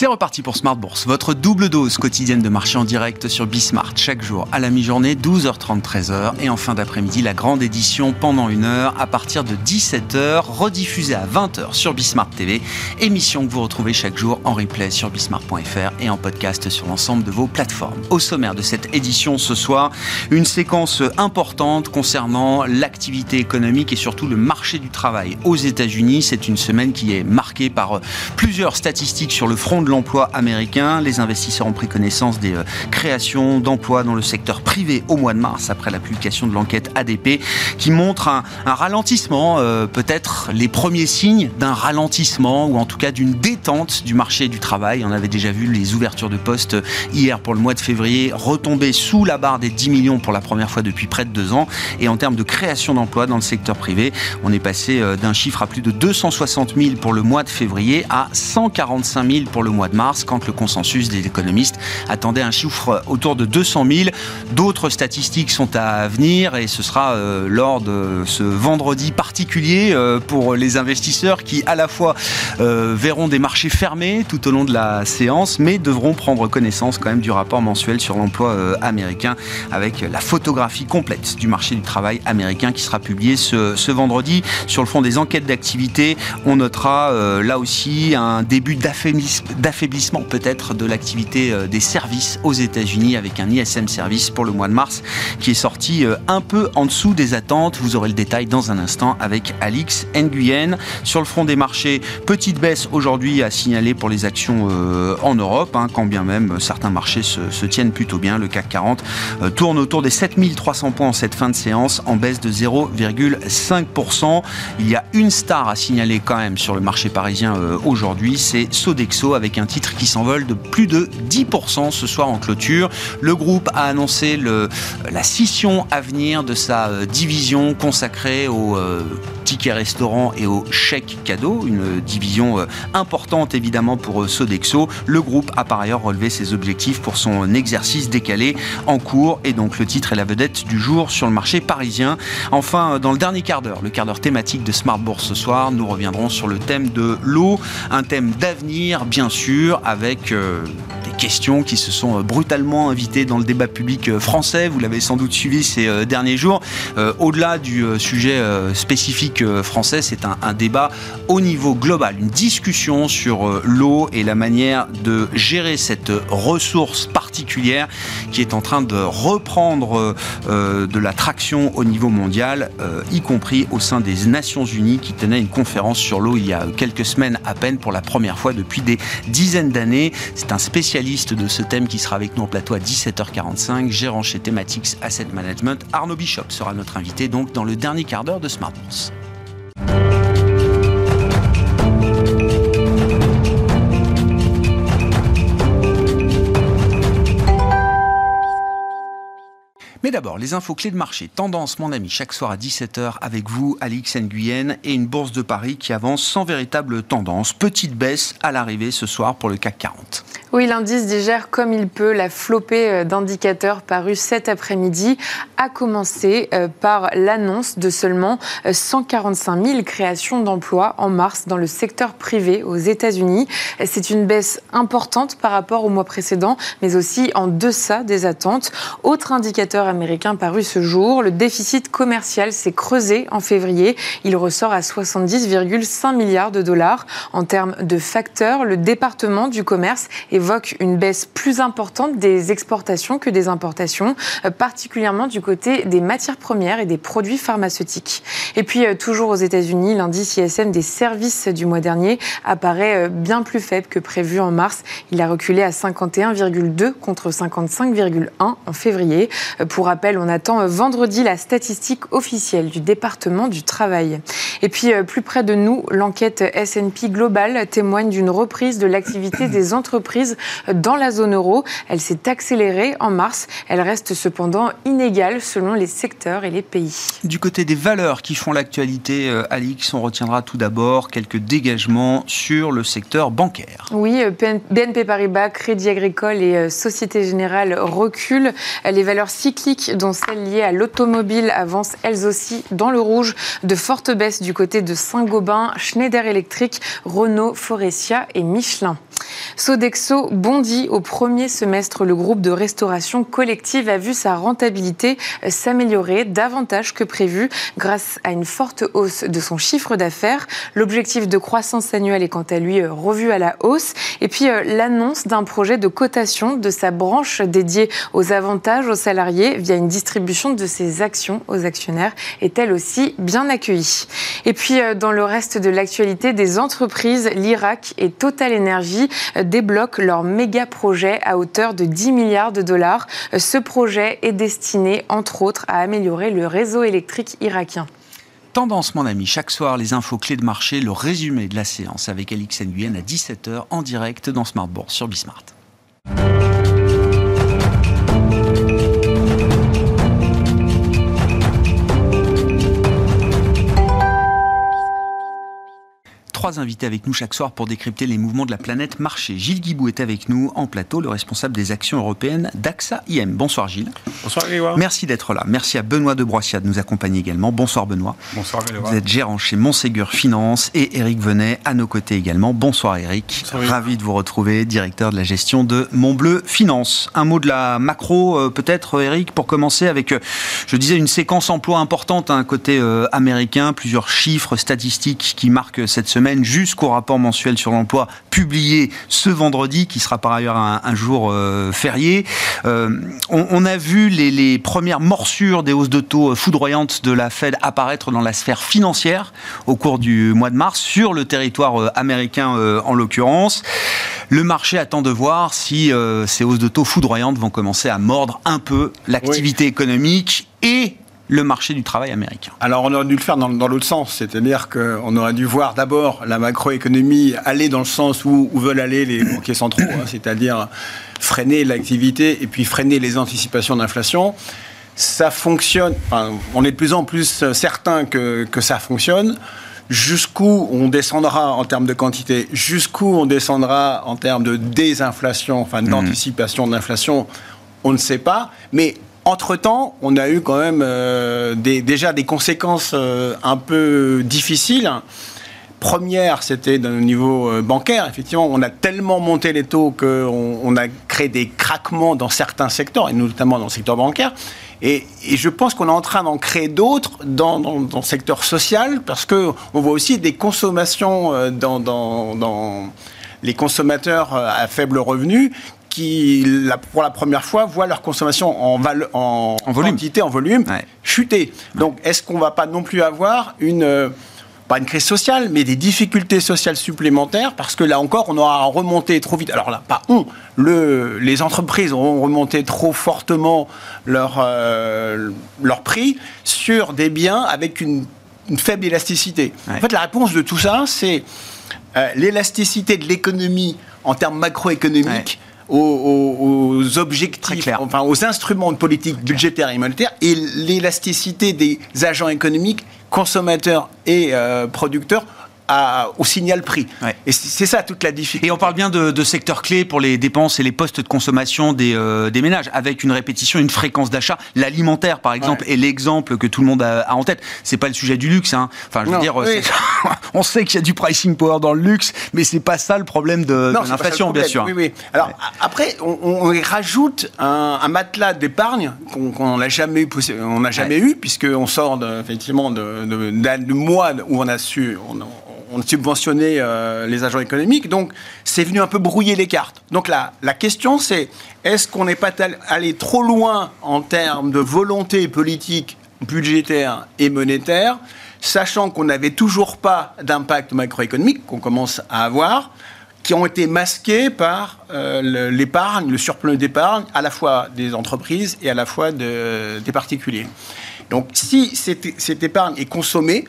C'est reparti pour Smart Bourse, votre double dose quotidienne de marché en direct sur Bismart, chaque jour à la mi-journée, 12h30, 13h, et en fin d'après-midi, la grande édition pendant une heure à partir de 17h, rediffusée à 20h sur Bismart TV, émission que vous retrouvez chaque jour en replay sur bismart.fr et en podcast sur l'ensemble de vos plateformes. Au sommaire de cette édition ce soir, une séquence importante concernant l'activité économique et surtout le marché du travail aux États-Unis. C'est une semaine qui est marquée par plusieurs statistiques sur le front de l'emploi américain. Les investisseurs ont pris connaissance des euh, créations d'emplois dans le secteur privé au mois de mars après la publication de l'enquête ADP qui montre un, ralentissement, euh, peut-être les premiers signes d'un ralentissement ou en tout cas d'une détente du marché du travail. On avait déjà vu les ouvertures de postes hier pour le mois de février retomber sous la barre des 10 millions pour la première fois depuis près de deux ans. Et en termes de création d'emplois dans le secteur privé, on est passé euh, d'un chiffre à plus de 260 000 pour le mois de février à 145 000 pour le mois mois de mars, quand le consensus des économistes attendait un chiffre autour de 200 000. D'autres statistiques sont à venir et ce sera euh, lors de ce vendredi particulier euh, pour les investisseurs qui à la fois euh, verront des marchés fermés tout au long de la séance, mais devront prendre connaissance quand même du rapport mensuel sur l'emploi américain avec la photographie complète du marché du travail américain qui sera publié ce, ce vendredi. Sur le fond des enquêtes d'activité, on notera là aussi un début d'affaiblissement d'affaiblissement peut-être de l'activité euh, des services aux États-Unis avec un ISM Service pour le mois de mars qui est sorti euh, un peu en dessous des attentes. Vous aurez le détail dans un instant avec Alix Nguyen. Sur le front des marchés, petite baisse aujourd'hui à signaler pour les actions euh, en Europe, hein, quand bien même certains marchés se, tiennent plutôt bien. Le CAC 40 tourne autour des 7300 points en cette fin de séance, en baisse de 0,5%. Il y a une star à signaler quand même sur le marché parisien aujourd'hui, c'est Sodexo avec un titre qui s'envole de plus de 10% ce soir en clôture. Le groupe a annoncé la scission à venir de sa euh, division consacrée aux euh, tickets restaurants et aux chèques cadeaux, une division euh, importante évidemment pour Sodexo. Le groupe a par ailleurs relevé ses objectifs pour son exercice décalé en cours et donc le titre est la vedette du jour sur le marché parisien. Enfin, dans le dernier quart d'heure, le quart d'heure thématique de Smart Bourse ce soir, nous reviendrons sur le thème de l'eau, un thème d'avenir bien sûr avec euh, des questions qui se sont euh, brutalement invitées dans le débat public euh, français. Vous l'avez sans doute suivi ces derniers jours. Au-delà du sujet spécifique français, c'est un, un, débat au niveau global, une discussion sur l'eau et la manière de gérer cette ressource particulière qui est en train de reprendre de la traction au niveau mondial, y compris au sein des Nations Unies qui tenait une conférence sur l'eau il y a quelques semaines à peine pour la première fois depuis des dizaine d'années. C'est un spécialiste de ce thème qui sera avec nous en plateau à 17h45, gérant chez Thematics Asset Management. Arnaud Bishop sera notre invité donc dans le dernier quart d'heure de Smart Bourse. D'abord, les infos clés de marché. Tendance, mon ami, chaque soir à 17h avec vous, Alix Nguyen, et une bourse de Paris qui avance sans véritable tendance. Petite baisse à l'arrivée ce soir pour le CAC 40. Oui, l'indice digère comme il peut la flopée euh, d'indicateurs parus cet après-midi, a commencé euh, par l'annonce de seulement 145 euh, 000 créations d'emplois en mars dans le secteur privé aux États-Unis. C'est une baisse importante par rapport au mois précédent, mais aussi en deçà des attentes. Autre indicateur américain paru ce jour, le déficit commercial s'est creusé en février. Il ressort à 70,5 milliards de dollars. En termes de facteurs, le département du commerce est évoque une baisse plus importante des exportations que des importations, euh, particulièrement du côté des matières premières et des produits pharmaceutiques. Et puis, euh, toujours aux États-Unis, l'indice ISM des services du mois dernier apparaît euh, bien plus faible que prévu en mars. Il a reculé à 51,2 contre 55,1 en février. Pour rappel, on attend vendredi la statistique officielle du département du travail. Et puis, plus près de nous, l'enquête S&P Global témoigne d'une reprise de l'activité des entreprises dans la zone euro. Elle s'est accélérée en mars. Elle reste cependant inégale selon les secteurs et les pays. Du côté des valeurs qui font l'actualité, euh, Alix, on retiendra tout d'abord quelques dégagements sur le secteur bancaire. Oui, euh, BNP Paribas, Crédit Agricole et euh, Société Générale reculent. Les valeurs cycliques, dont celles liées à l'automobile, avancent elles aussi dans le rouge. De fortes baisses du côté de Saint-Gobain, Schneider Electric, Renault, Forestia et Michelin. Sodexo bondit au premier semestre. Le groupe de restauration collective a vu sa rentabilité s'améliorer davantage que prévu grâce à une forte hausse de son chiffre d'affaires. L'objectif de croissance annuelle est quant à lui revu à la hausse. Et puis euh, l'annonce d'un projet de cotation de sa branche dédiée aux avantages aux salariés via une distribution de ses actions aux actionnaires est elle aussi bien accueillie. Et puis euh, dans le reste de l'actualité des entreprises, l'Irak et Total Energy débloquent leur méga projet à hauteur de 10 milliards de dollars. Ce projet est destiné, entre autres, à améliorer le réseau électrique irakien. Tendance, mon ami, chaque soir, les infos clés de marché, le résumé de la séance avec Alix Nguyen à 17h en direct dans Smart Bourse sur Bismart. Trois invités avec nous chaque soir pour décrypter les mouvements de la planète marché. Gilles Guibou est avec nous en plateau, le responsable des actions européennes d'AXA IM. Bonsoir Gilles. Bonsoir Grégoire. Merci d'être là. Merci à Benoît de Broissia de nous accompagner également. Bonsoir Benoît. Bonsoir Grégoire. Vous êtes gérant chez Montségur Finance et Eric Venet à nos côtés également. Bonsoir Eric. Ravi de vous retrouver, directeur de la gestion de Montbleu Finance. Un mot de la macro euh, peut-être Eric pour commencer avec, euh, je disais, une séquence emploi importante, un hein, côté euh, américain, plusieurs chiffres statistiques qui marquent cette semaine jusqu'au rapport mensuel sur l'emploi publié ce vendredi, qui sera par ailleurs un, jour euh, férié. Euh, on, a vu les, premières morsures des hausses de taux foudroyantes de la Fed apparaître dans la sphère financière au cours du mois de mars, sur le territoire euh, américain en l'occurrence. Le marché attend de voir si ces hausses de taux foudroyantes vont commencer à mordre un peu l'activité économique et le marché du travail américain. Alors on aurait dû le faire dans, l'autre sens, c'est-à-dire qu'on aurait dû voir d'abord la macroéconomie aller dans le sens où, veulent aller les banquiers centraux, hein, c'est-à-dire freiner l'activité et puis freiner les anticipations d'inflation. Ça fonctionne, on est de plus en plus certain que, que ça fonctionne jusqu'où on descendra en termes de quantité, jusqu'où on descendra en termes de désinflation, enfin mmh. d'anticipation d'inflation, on ne sait pas. Mais entre-temps, on a eu quand même euh, déjà des conséquences euh, un peu difficiles. Première, c'était au niveau euh, bancaire. Effectivement, on a tellement monté les taux qu'on on a créé des craquements dans certains secteurs, et notamment dans le secteur bancaire. Et, je pense qu'on est en train d'en créer d'autres dans, le secteur social, parce qu'on voit aussi des consommations dans, dans les consommateurs à faible revenu qui, pour la première fois, voient leur consommation en, en, en volume. quantité, en volume, chuter. Donc, est-ce qu'on ne va pas non plus avoir une euh, pas une crise sociale, mais des difficultés sociales supplémentaires, parce que là encore, on aura remonté trop vite. Alors là, pas on, le, les entreprises auront remonté trop fortement leur, euh, leur prix sur des biens avec une, faible élasticité. En fait, la réponse de tout ça, c'est euh, l'élasticité de l'économie en termes macroéconomiques aux, objectifs, enfin aux instruments de politique budgétaire et monétaire et l'élasticité des agents économiques, consommateurs et euh, producteurs au signal prix. Et c'est ça toute la difficulté. Et on parle bien de, de secteurs clés pour les dépenses et les postes de consommation des, euh, des ménages, avec une répétition, une fréquence d'achat. L'alimentaire, par exemple, est l'exemple que tout le monde a, en tête. C'est pas le sujet du luxe. Hein. Enfin, je veux dire, on sait qu'il y a du pricing power dans le luxe, mais c'est pas ça le problème de, l'inflation, bien sûr. Oui, oui. Alors après, on, rajoute un, matelas d'épargne qu'on n'a jamais, on n'a jamais eu, puisqu'on sort de, effectivement de, de, mois où on a su, on subventionnait euh, les agents économiques. Donc, c'est venu un peu brouiller les cartes. Donc, la, la question, c'est est-ce qu'on n'est pas allé trop loin en termes de volonté politique, budgétaire et monétaire, sachant qu'on n'avait toujours pas d'impact macroéconomique qu'on commence à avoir qui ont été masqués par euh, l'épargne, le surplus d'épargne, à la fois des entreprises et à la fois des particuliers. Donc si cette épargne est consommée,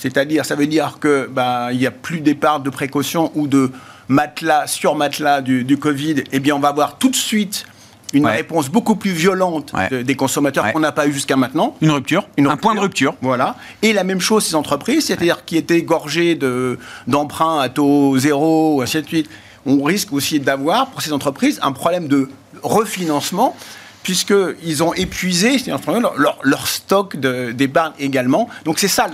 c'est-à-dire, ça veut dire que bah, il n'y a plus d'épargne de précaution ou de matelas sur matelas du, du Covid, eh bien, on va avoir tout de suite une réponse beaucoup plus violente des consommateurs qu'on n'a pas eu jusqu'à maintenant. Une rupture, un point de rupture. Voilà. Et la même chose ces entreprises, c'est-à-dire qui étaient gorgées d'emprunts à taux zéro, ainsi de suite. On risque aussi d'avoir pour ces entreprises un problème de refinancement puisqu'ils ont épuisé leur, leur, stock d'épargne également. Donc c'est ça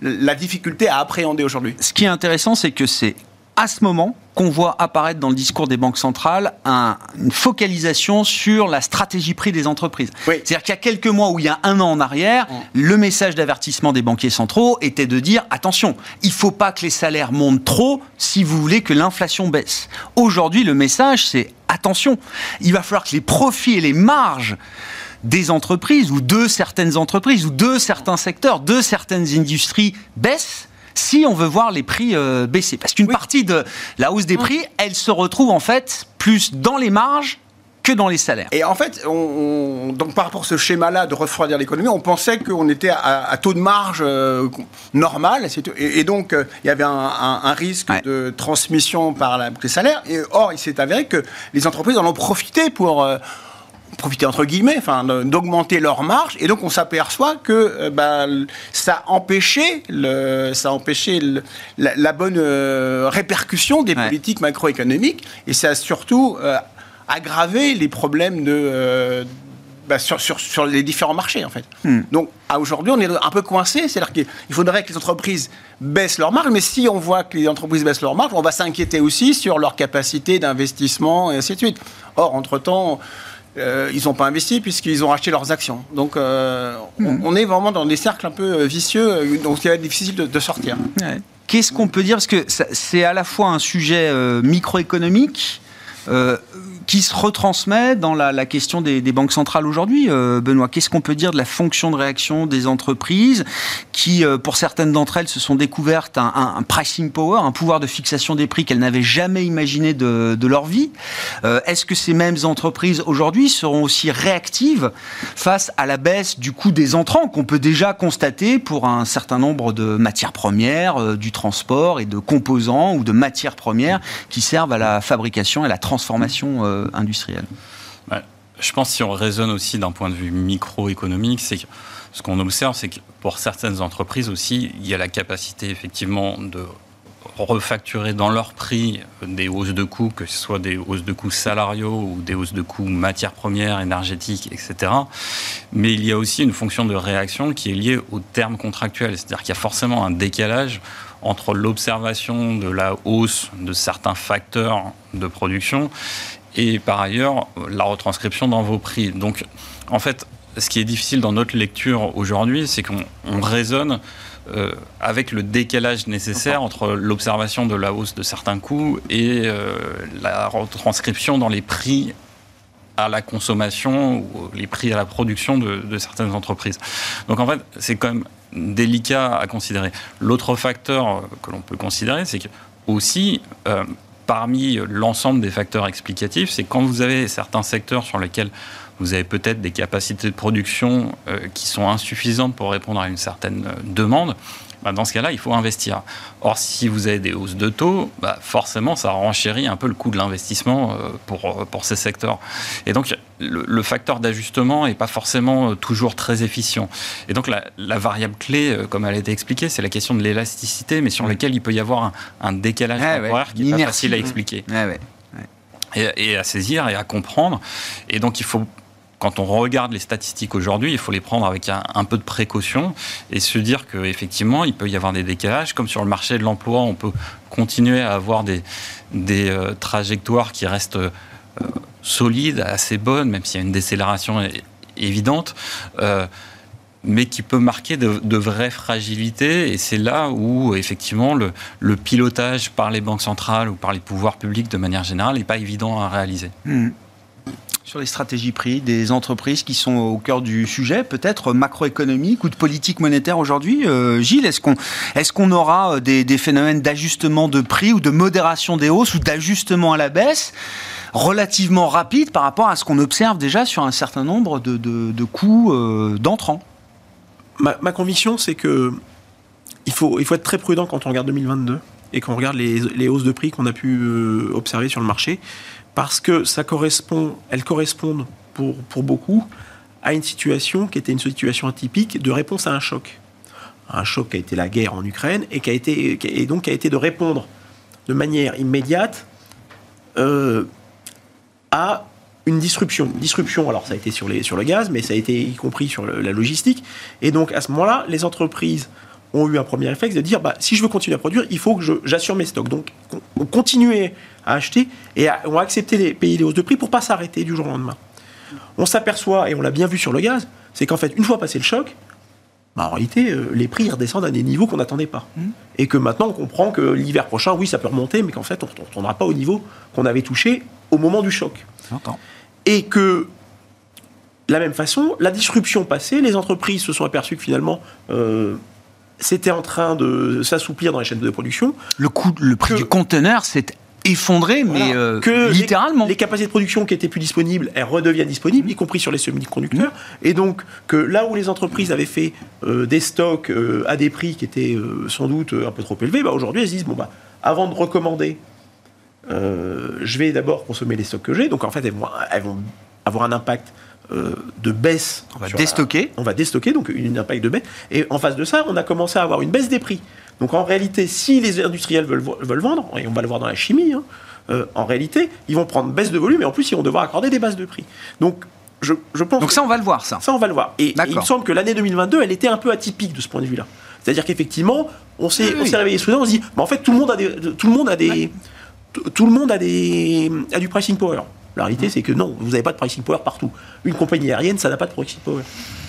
la difficulté à appréhender aujourd'hui. Ce qui est intéressant, c'est que c'est à ce moment qu'on voit apparaître dans le discours des banques centrales une focalisation sur la stratégie prix des entreprises. C'est-à-dire qu'il y a quelques mois ou il y a un an en arrière, mm. le message d'avertissement des banquiers centraux était de dire attention, il ne faut pas que les salaires montent trop si vous voulez que l'inflation baisse. Aujourd'hui, le message c'est attention, il va falloir que les profits et les marges des entreprises ou de certaines entreprises ou de certains secteurs, de certaines industries baissent si on veut voir les prix euh, baisser. Parce qu'une partie de la hausse des prix, elle se retrouve en fait plus dans les marges que dans les salaires. Et en fait, on, donc par rapport à ce schéma-là de refroidir l'économie, on pensait qu'on était à, taux de marge euh, normal, et, donc euh, il y avait un, risque de transmission par la, les salaires. Et or, il s'est avéré que les entreprises en ont profité pour profiter entre guillemets, enfin, d'augmenter leur marge. Et donc on s'aperçoit que euh, bah, ça empêchait, le, ça empêchait la, bonne euh, répercussion des politiques macroéconomiques et ça a surtout euh, aggravé les problèmes de bah, sur, sur, les différents marchés en fait. Hmm. Donc aujourd'hui on est un peu coincé, c'est-à-dire qu'il faudrait que les entreprises baissent leur marge, mais si on voit que les entreprises baissent leur marge, on va s'inquiéter aussi sur leur capacité d'investissement et ainsi de suite. Or entre-temps, euh, ils n'ont pas investi puisqu'ils ont racheté leurs actions. Donc euh, hmm. on, est vraiment dans des cercles un peu euh, vicieux, donc il va être difficile de, sortir. Qu'est-ce qu'on peut dire? Parce que c'est à la fois un sujet microéconomique, qui se retransmet dans la, question des, banques centrales aujourd'hui, euh, Benoît? Qu'est-ce qu'on peut dire de la fonction de réaction des entreprises qui, euh, pour certaines d'entre elles, se sont découvertes un, pricing power, un pouvoir de fixation des prix qu'elles n'avaient jamais imaginé de, leur vie? Euh, Est-ce que ces mêmes entreprises aujourd'hui seront aussi réactives face à la baisse du coût des entrants qu'on peut déjà constater pour un certain nombre de matières premières, du transport et de composants ou de matières premières qui servent à la fabrication et la transformation euh, Je pense si on raisonne aussi d'un point de vue microéconomique, c'est que ce qu'on observe, c'est que pour certaines entreprises aussi, il y a la capacité effectivement de refacturer dans leur prix des hausses de coûts, que ce soit des hausses de coûts salariaux ou des hausses de coûts matières premières, énergétiques, etc. Mais il y a aussi une fonction de réaction qui est liée aux termes contractuels. C'est-à-dire qu'il y a forcément un décalage entre l'observation de la hausse de certains facteurs de production et par ailleurs la retranscription dans vos prix. Donc en fait, ce qui est difficile dans notre lecture aujourd'hui, c'est qu'on raisonne euh, avec le décalage nécessaire entre l'observation de la hausse de certains coûts et euh, la retranscription dans les prix à la consommation ou les prix à la production de, certaines entreprises. Donc en fait, c'est quand même délicat à considérer. L'autre facteur que l'on peut considérer, c'est que aussi, euh, parmi l'ensemble des facteurs explicatifs, c'est quand vous avez certains secteurs sur lesquels vous avez peut-être des capacités de production euh, qui sont insuffisantes pour répondre à une certaine euh, demande. Bah, dans ce cas-là, il faut investir. Or, si vous avez des hausses de taux, bah, forcément, ça renchérit un peu le coût de l'investissement euh, pour, pour ces secteurs. Et donc, le, facteur d'ajustement n'est pas forcément toujours très efficient. Et donc, la, variable clé, comme elle a été expliquée, c'est la question de l'élasticité, mais sur laquelle il peut y avoir un, décalage temporaire qui est pas facile à expliquer. Et, et, à saisir et à comprendre. Et donc, il faut quand on regarde les statistiques aujourd'hui, il faut les prendre avec un, peu de précaution et se dire qu'effectivement, il peut y avoir des décalages. Comme sur le marché de l'emploi, on peut continuer à avoir des, des euh, trajectoires qui restent euh, solides, assez bonnes, même s'il y a une décélération évidente. Euh, mais qui peut marquer de, vraies fragilités. Et c'est là où, effectivement, le, pilotage par les banques centrales ou par les pouvoirs publics, de manière générale, n'est pas évident à réaliser. Mmh sur les stratégies prix des entreprises qui sont au cœur du sujet, peut-être macroéconomique ou de politique monétaire aujourd'hui. Euh, Gilles, est-ce qu'on aura euh, des, phénomènes d'ajustement de prix ou de modération des hausses ou d'ajustement à la baisse relativement rapides par rapport à ce qu'on observe déjà sur un certain nombre de, de, coûts euh, d'entrants? Ma, conviction, c'est que il faut, être très prudent quand on regarde 2022 et qu'on regarde les, hausses de prix qu'on a pu observer sur le marché, parce que ça correspond, elles correspondent pour, pour beaucoup à une situation qui était une situation atypique de réponse à un choc. Un choc qui a été la guerre en Ukraine et qui a été, et donc qui a été de répondre de manière immédiate euh, à une disruption. Disruption, alors ça a été sur, les, sur le gaz, mais ça a été y compris sur la logistique. Et donc à ce moment-là, les entreprises ont eu un premier réflexe de dire bah, si je veux continuer à produire, il faut que j'assure mes stocks. Donc, on continuer à acheter et on va accepter les payer les hausses de prix pour pas s'arrêter du jour au lendemain. On s'aperçoit, et on l'a bien vu sur le gaz, c'est qu'en fait, une fois passé le choc, bah, en réalité, euh, les prix redescendent à des niveaux qu'on n'attendait pas. Mmh. Et que maintenant, on comprend que l'hiver prochain, oui, ça peut remonter, mais qu'en fait, on ne retournera pas au niveau qu'on avait touché au moment du choc. Et que, de la même façon, la disruption passée, les entreprises se sont aperçues que finalement, euh, c'était en train de s'assouplir dans les chaînes de production. Le coût, le prix du conteneur s'est effondré, mais euh, que littéralement. Les, capacités de production qui étaient plus disponibles, elles redeviennent disponibles, y compris sur les semi-conducteurs. Mmh. Et donc, que là où les entreprises avaient fait euh, des stocks euh, à des prix qui étaient sans doute un peu trop élevés, bah, aujourd'hui, elles se disent, bon, bah, avant de recommander, je vais d'abord consommer les stocks que j'ai. Donc, en fait, elles vont avoir un impact de baisse. On va déstocker. on va déstocker, donc une impact de baisse. Et en face de ça, on a commencé à avoir une baisse des prix. Donc en réalité, si les industriels veulent, veulent vendre, et on va le voir dans la chimie, hein, euh, en réalité, ils vont prendre baisse de volume et en plus, ils vont devoir accorder des bases de prix. Donc je, je pense. Donc ça, on va le voir, ça. Ça, on va le voir. Et, il me semble que l'année 2022, elle était un peu atypique de ce point de vue-là. C'est-à-dire qu'effectivement, on s'est réveillé soudain, on se dit, mais en fait, tout le monde a des, tout le monde a des, tout le monde a des, a du pricing power. La réalité, c'est que non, vous n'avez pas de pricing power partout. Une compagnie aérienne, ça n'a pas de pricing power.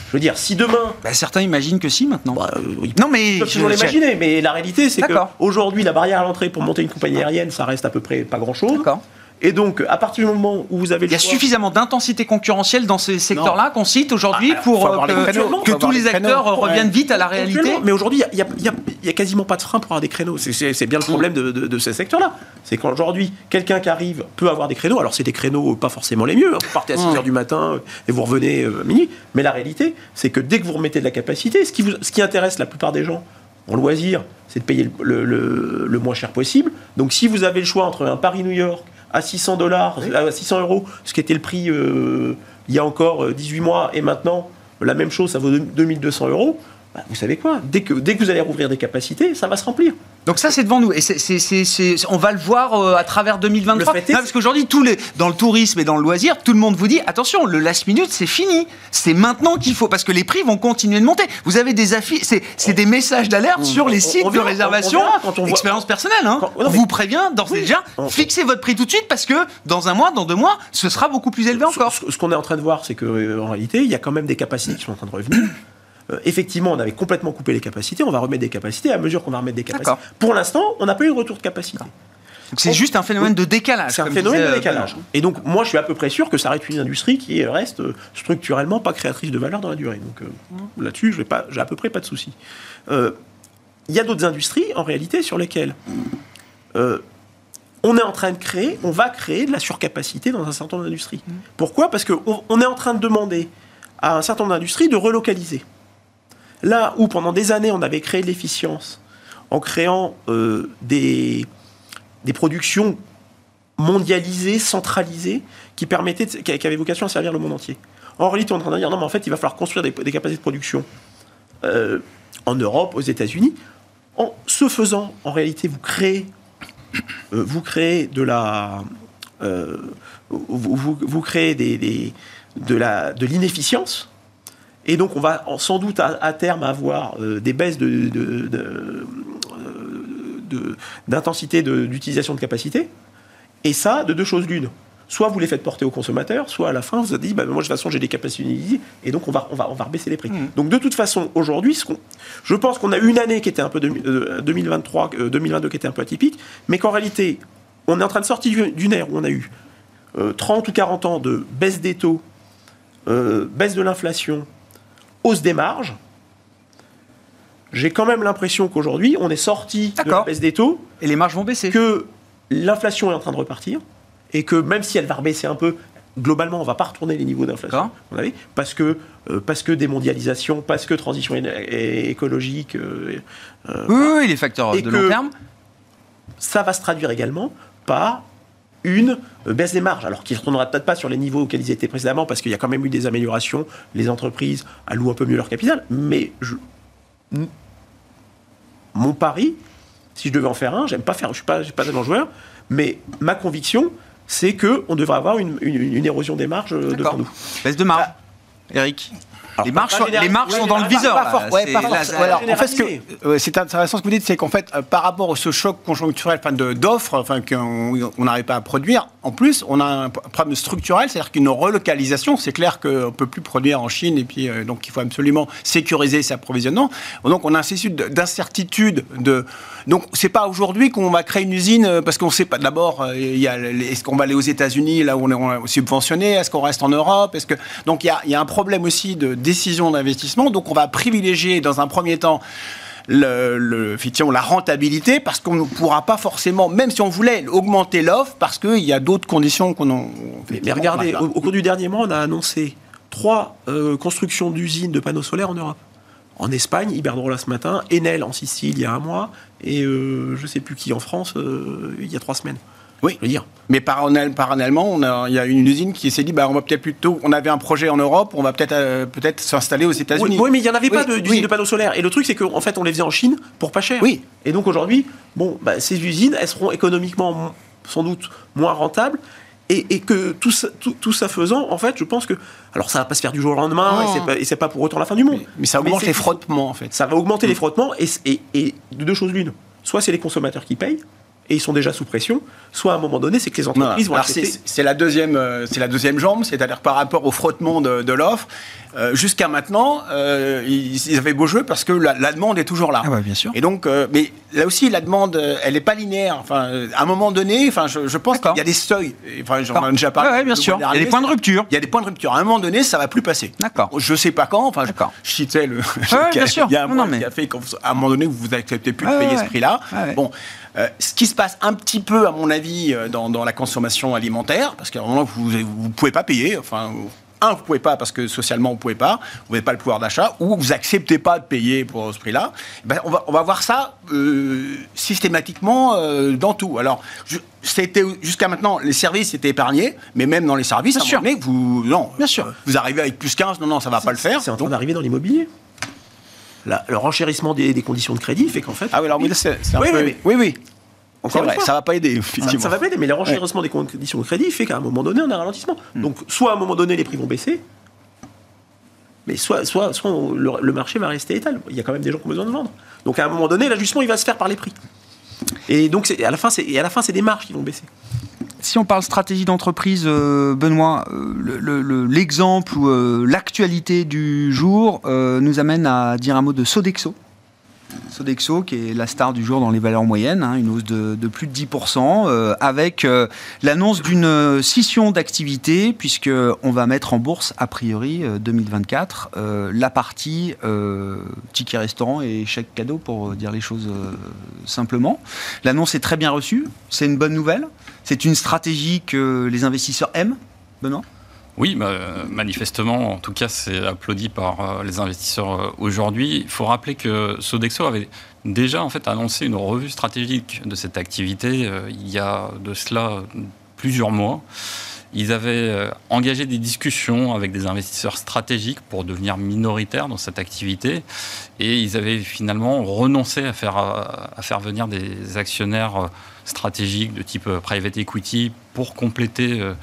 Je veux dire, si demain. Bah, certains imaginent que si maintenant. Bah, euh, non, mais. Ils peuvent toujours l'imaginer, mais la réalité, c'est qu'aujourd'hui, la barrière à l'entrée pour monter une compagnie aérienne, ça reste à peu près pas grand-chose. D'accord. Et donc, à partir du moment où vous avez le Il y a suffisamment d'intensité concurrentielle dans ces secteurs-là qu'on cite aujourd'hui ah, pour euh, que, tous les acteurs reviennent vite à la réalité. Mais aujourd'hui, il n'y a, quasiment pas de frein pour avoir des créneaux. C'est bien le problème de, ces secteurs-là. C'est qu'aujourd'hui, quelqu'un qui arrive peut avoir des créneaux. Alors, c'est des créneaux pas forcément les mieux. Hein. Vous partez à 6 h du matin et vous revenez euh, minuit. Mais la réalité, c'est que dès que vous remettez de la capacité, ce qui, ce qui intéresse la plupart des gens en loisir, c'est de payer le, le moins cher possible. Donc, si vous avez le choix entre un Paris-New York à 600 dollars, à 600 euros, ce qui était le prix euh, il y a encore 18 euh, mois, et maintenant, la même chose, ça vaut 2200 euros. Bah, vous savez quoi dès que, dès que vous allez rouvrir des capacités, ça va se remplir. Donc ça, c'est devant nous. Et on va le voir euh, à travers 2023. parce qu'aujourd'hui, les, dans le tourisme et dans le loisir, tout le monde vous dit attention, le last minute, c'est fini. C'est maintenant qu'il faut, parce que les prix vont continuer de monter. Vous avez des affiches, c'est des messages d'alerte sur les sites de réservation. expérience personnelle. Hein. vous prévient d'ores et déjà, fixez votre prix tout de suite parce que dans un mois, dans deux mois, ce sera beaucoup plus élevé encore. Ce, qu'on est en train de voir, c'est qu'en euh, réalité, il y a quand même des capacités qui sont en train de revenir. Euh, effectivement, on avait complètement coupé les capacités, on va remettre des capacités à mesure qu'on va remettre des capacités. Pour l'instant, on n'a pas eu de retour de capacité. C'est juste un phénomène de décalage. C'est un phénomène de euh, décalage. Et donc, moi, je suis à peu près sûr que ça reste une industrie qui reste structurellement pas créatrice de valeur dans la durée. Donc, euh, là-dessus, j'ai à peu près pas de soucis. Il y a d'autres industries, en réalité, sur lesquelles on est en train de créer, on va créer de la surcapacité dans un certain nombre d'industries. Mmh. Pourquoi? Parce qu'on est en train de demander à un certain nombre d'industries de relocaliser. Là où pendant des années on avait créé de l'efficience en créant euh, des, productions mondialisées, centralisées, qui, permettaient qui avaient vocation à servir le monde entier. En réalité, on est en train de dire non, mais en fait, il va falloir construire des, capacités de production euh, en Europe, aux États-Unis. En ce faisant, en réalité, vous créez, euh, de la, vous, créez de l'inefficience et donc, on va sans doute à, terme avoir euh, des baisses d'intensité de, d'utilisation de, capacité. Et ça, de deux choses l'une. Soit vous les faites porter aux consommateurs, soit à la fin, vous vous dites, bah, moi, de toute façon, j'ai des capacités et donc on va, on va, on va rebaisser les prix. Mmh. Donc, de toute façon, aujourd'hui, je pense qu'on a une année qui était un peu 2023, euh, 2022 euh, qui était un peu atypique, mais qu'en réalité, on est en train de sortir d'une ère où on a eu 30 ou 40 ans de baisse des taux, baisse de l'inflation, hausse des marges. J'ai quand même l'impression qu'aujourd'hui, on est sorti de la baisse des taux. Et les marges vont baisser. Que l'inflation est en train de repartir. Et que même si elle va rebaisser un peu, globalement, on ne va pas retourner les niveaux d'inflation parce que euh, parce que démondialisation, parce que transition écologique. Euh, euh, oui, les facteurs de long terme. ça va se traduire également par une baisse des marges, alors qu'ils ne retournera peut-être pas sur les niveaux auxquels ils étaient précédemment, parce qu'il y a quand même eu des améliorations, les entreprises allouent un peu mieux leur capital, mais je... mon pari, si je devais en faire un, j'aime pas faire, je suis pas, pas tellement joueur, mais ma conviction, c'est qu'on devrait avoir une, érosion des marges euh, devant nous. Baisse de marge, Eric les marches, les marches sont dans le viseur. c'est intéressant ce que vous dites, c'est qu'en fait, euh, par rapport à ce choc conjoncturel enfin, d'offres enfin, qu'on n'arrive pas à produire, en plus, on a un problème structurel, c'est-à-dire qu'une relocalisation, c'est clair qu'on ne peut plus produire en Chine, et puis euh, donc il faut absolument sécuriser ses approvisionnements. Donc on a un d'incertitude. De... Donc c'est pas aujourd'hui qu'on va créer une usine, euh, parce qu'on ne sait pas. D'abord, est-ce qu'on va aller aux États-Unis, là où on est subventionné Est-ce qu'on reste en Europe est -ce que... Donc il y a un problème aussi de décision d'investissement. Donc on va privilégier dans un premier temps le, le, la rentabilité parce qu'on ne pourra pas forcément, même si on voulait augmenter l'offre, parce qu'il y a d'autres conditions qu'on a. Mais, regardez, au, cours du dernier mois, on a annoncé trois euh, constructions d'usines de panneaux solaires en Europe. En Espagne, Iberdrola ce matin, Enel en Sicile il y a un mois, et euh, je ne sais plus qui en France euh, il y a trois semaines. Oui, je veux dire. Mais parallèlement, il y a une usine qui s'est dit, bah, on va peut-être plutôt, on avait un projet en Europe, on va peut-être euh, peut-être s'installer aux États-Unis. Oui, mais il n'y en avait pas d'usine de panneaux solaires. Et le truc, c'est qu'en fait, on les faisait en Chine pour pas cher. Oui. Et donc aujourd'hui, bon, bah, ces usines, elles seront économiquement sans doute moins rentables. Et, que tout ça, tout, ça, faisant, en fait, je pense que. Alors, ça va pas se faire du jour au lendemain, et c'est pas, pas pour autant la fin du monde. Mais, ça augmente les frottements, en fait. Ça va augmenter les frottements, et, et de deux choses l'une. Soit c'est les consommateurs qui payent, et ils sont déjà sous pression, soit à un moment donné, c'est que les entreprises vont accepter. C'est la deuxième, euh, c'est la deuxième jambe, c'est-à-dire par rapport au frottement de, l'offre. Euh, jusqu'à maintenant, euh, ils, avaient beau jeu parce que la, demande est toujours là. Ah bien sûr. Et donc, mais là aussi, la demande, elle n'est pas linéaire. Enfin, à un moment donné, enfin, je, pense qu'il y a des seuils. Enfin, j'en ai déjà parlé. Bien sûr. Il y a des points de rupture. Il y a des points de rupture. À un moment donné, ça va plus passer. D'accord. Je sais pas quand. Enfin, je, je citais le. bien sûr. Il y a un non, mais... qui a fait qu'à un moment donné, vous n'acceptez plus de payer ce prix-là. Bon. Euh, ce qui se passe un petit peu, à mon avis, euh, dans, la consommation alimentaire, parce qu'à un moment, vous ne pouvez pas payer, enfin, un, vous ne pouvez pas parce que socialement, vous ne pouvez pas, vous n'avez pas le pouvoir d'achat, ou vous n'acceptez pas de payer pour ce prix-là, eh ben, on, va, on va voir ça euh, systématiquement dans tout. Alors, c'était jusqu'à maintenant, les services étaient épargnés, mais même dans les services, Bien à vous, non, Bien sûr. vous arrivez avec plus 15, non, non, ça ne va pas le faire. C'est en train d'arriver dans l'immobilier le renchérissement des, conditions de crédit fait qu'en fait. Ah oui, alors c'est un oui, peu... oui, oui, oui. Encore vrai, ça va pas aider. Ça, ça va pas aider, mais le renchérissement des conditions de crédit fait qu'à un moment donné, on a un ralentissement. Hmm. Donc, soit à un moment donné, les prix vont baisser, mais soit, soit, soit le, marché va rester étal. Il y a quand même des gens qui ont besoin de vendre. Donc, à un moment donné, l'ajustement, il va se faire par les prix. Et donc, à la fin, c'est des marges qui vont baisser si on parle stratégie d'entreprise, euh, Benoît, euh, l'exemple ou euh, l'actualité du jour nous amène à dire un mot de Sodexo. Sodexo, qui est la star du jour dans les valeurs moyennes, hein, une hausse de, plus de 10%, euh, avec euh, l'annonce d'une scission d'activité, puisqu'on va mettre en bourse, a priori, 2024, euh, la partie ticket restaurant et chèque cadeau, pour dire les choses simplement. L'annonce est très bien reçue, c'est une bonne nouvelle, c'est une stratégie que les investisseurs aiment, Benoît? Oui, bah, manifestement, en tout cas, c'est applaudi par euh, les investisseurs euh, aujourd'hui. Il faut rappeler que Sodexo avait déjà en fait annoncé une revue stratégique de cette activité euh, il y a de cela plusieurs mois. Ils avaient engagé des discussions avec des investisseurs stratégiques pour devenir minoritaires dans cette activité et ils avaient finalement renoncé à faire, à faire venir des actionnaires stratégiques de type euh, private equity pour compléter euh,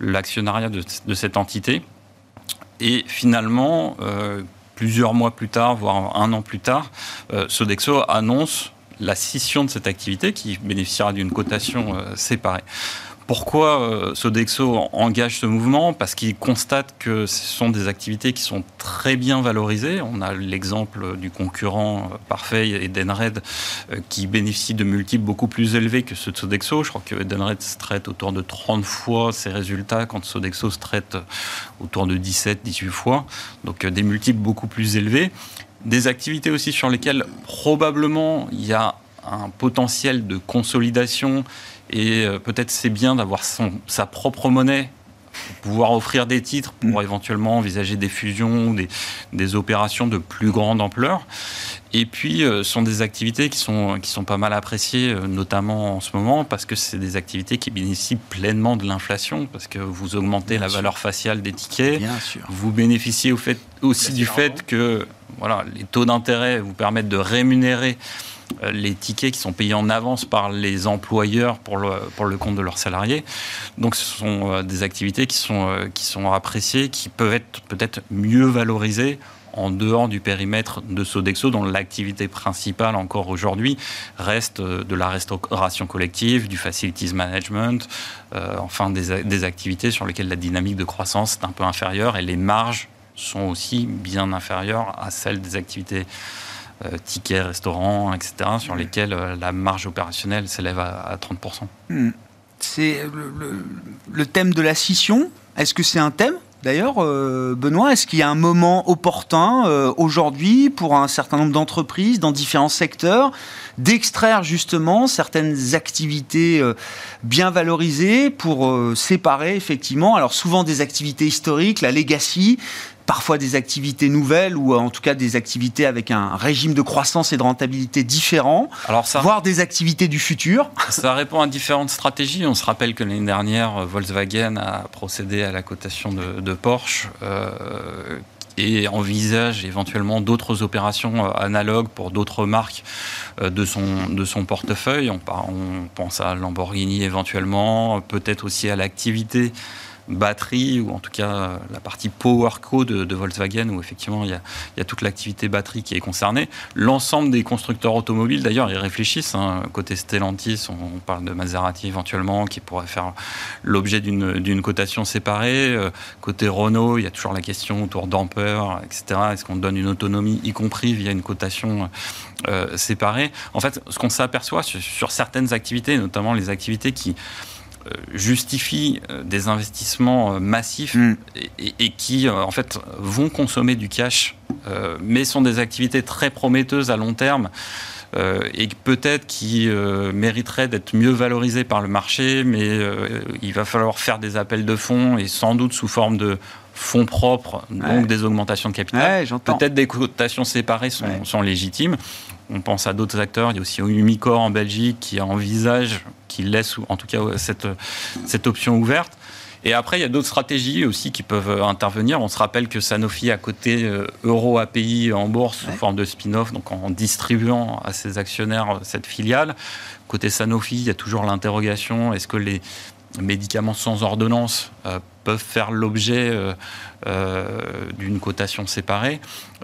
l'actionnariat de, cette entité. Et finalement, euh, plusieurs mois plus tard, voire un an plus tard, Sodexo annonce la scission de cette activité qui bénéficiera d'une cotation séparée. Pourquoi euh, Sodexo engage ce mouvement? Parce qu'il constate que ce sont des activités qui sont très bien valorisées. On a l'exemple du concurrent euh, parfait Edenred euh, qui bénéficie de multiples beaucoup plus élevés que ceux de Sodexo. Je crois que Edenred se traite autour de 30 fois ses résultats quand Sodexo se traite autour de 17, 18 fois. Donc des multiples beaucoup plus élevés. Des activités aussi sur lesquelles probablement il y a un potentiel de consolidation et euh, peut-être c'est bien d'avoir sa propre monnaie pouvoir offrir des titres pour Mm. éventuellement envisager des fusions ou des, des opérations de plus grande ampleur. Et puis, euh, ce sont des activités qui sont, qui sont pas mal appréciées, euh, notamment en ce moment, parce que c'est des activités qui bénéficient pleinement de l'inflation, parce que vous augmentez Bien la sûr. valeur faciale des tickets. Bien sûr. Vous bénéficiez au fait, aussi du fait que voilà, les taux d'intérêt vous permettent de rémunérer les tickets qui sont payés en avance par les employeurs pour le, compte de leurs salariés. Donc ce sont euh, des activités qui sont, euh, qui sont appréciées, qui peuvent être peut-être mieux valorisées en dehors du périmètre de Sodexo, dont l'activité principale encore aujourd'hui reste euh, de la restauration collective, du facilities management, euh, enfin des, activités sur lesquelles la dynamique de croissance est un peu inférieure et les marges sont aussi bien inférieures à celles des activités euh, tickets, restaurants, etc., sur lesquelles euh, la marge opérationnelle s'élève à, à 30%. Hmm. C'est le, le- le thème de la scission. Est-ce que c'est un thème D'ailleurs, euh, Benoît, est-ce qu'il y a un moment opportun euh, aujourd'hui pour un certain nombre d'entreprises dans différents secteurs d'extraire justement certaines activités euh, bien valorisées pour euh, séparer effectivement, alors souvent des activités historiques, la legacy, parfois des activités nouvelles ou euh, en tout cas des activités avec un régime de croissance et de rentabilité différent, Alors ça, voire des activités du futur. Ça répond à différentes stratégies. On se rappelle que l'année dernière, Volkswagen a procédé à la cotation de, de Porsche euh, et envisage éventuellement d'autres opérations euh, analogues pour d'autres marques euh, de son, de son portefeuille. On, on pense à Lamborghini éventuellement, peut-être aussi à l'activité batterie ou en tout cas euh, la partie PowerCo de, de Volkswagen où effectivement il y a, toute l'activité batterie qui est concernée. L'ensemble des constructeurs automobiles d'ailleurs ils réfléchissent. hein. Côté Stellantis, on, parle de Maserati éventuellement qui pourrait faire l'objet d'une cotation séparée. Euh, Côté Renault, il y a toujours la question autour d'Ampère, etc. Est-ce qu'on donne une autonomie y compris via une cotation euh, séparée? En fait, ce qu'on s'aperçoit sur, certaines activités, notamment les activités qui justifient euh, des investissements euh, massifs Mm. et, qui euh, en fait vont consommer du cash, euh, mais sont des activités très prometteuses à long terme. euh, et peut-être qui euh, mériteraient d'être mieux valorisées par le marché, mais euh, il va falloir faire des appels de fonds et sans doute sous forme de fonds propres, donc Ouais. des augmentations de capital. Ouais. Peut-être des cotations séparées sont, Ouais. sont légitimes. On pense à d'autres acteurs. Il y a aussi Umicore en Belgique qui envisage, qui laisse en tout cas cette, cette option ouverte. Et après, il y a d'autres stratégies aussi qui peuvent euh, intervenir. On se rappelle que Sanofi a coté euh, Euro API en bourse Ouais. sous forme de spin-off, donc en distribuant à ses actionnaires euh, cette filiale. Côté Sanofi, il y a toujours l'interrogation est-ce que les médicaments sans ordonnance peuvent faire l'objet euh, euh, d'une cotation séparée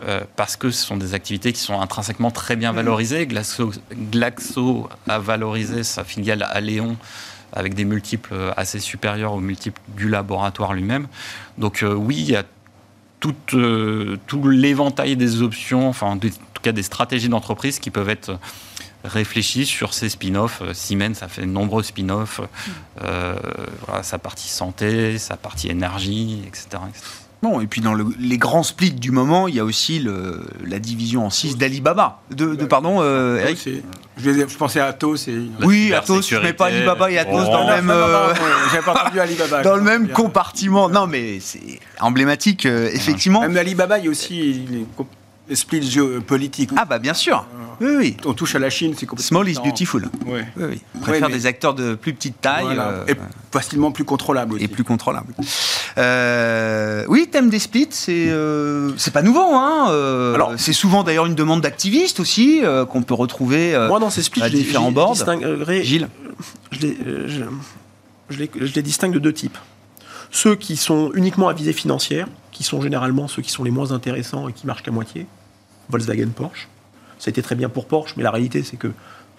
euh, parce que ce sont des activités qui sont intrinsèquement très bien valorisées. Glaxo, Glaxo a valorisé sa filiale à Léon avec des multiples assez supérieurs aux multiples du laboratoire lui-même. Donc euh, oui, il y a tout, euh, tout l'éventail des options, enfin en tout cas des stratégies d'entreprise qui peuvent être réfléchies sur ces spin-offs. Euh, Siemens a fait de nombreux spin-offs, euh, voilà, sa partie santé, sa partie énergie, etc. etc. Bon, et puis dans le- les grands splits du moment, il y a aussi le- la division en 6 d'Alibaba. De, de- pardon, euh, Eric je, pensais à Atos et. Oui, Atos, je cybersécurité. mets pas Alibaba et Atos Oh. dans le même, euh, pas entendu Alibaba. dans le même compartiment. Non, mais c'est emblématique, euh, effectivement. Même Alibaba, il y a aussi splits géopolitiques. Ah bah bien sûr. Oui, oui. On touche à la Chine, c'est complètement. Small is beautiful. Oui, oui. On préfère mais- des acteurs de plus petite taille Voilà. euh, Et facilement plus contrôlable aussi. et plus contrôlables. Euh, oui, thème des splits, c'est euh, c'est pas nouveau. Hein, euh, Alors- c'est souvent d'ailleurs une demande d'activistes aussi euh, qu'on peut retrouver. euh, Moi, dans ces splits, à différents distinguerai- Gilles. je les, euh, je, je les- je les distingue de deux types. Ceux qui sont uniquement à visée financière, qui sont généralement ceux qui sont les moins intéressants et qui marchent qu'à moitié. Volkswagen, Porsche. Ça a été très bien pour Porsche, mais la réalité, c'est que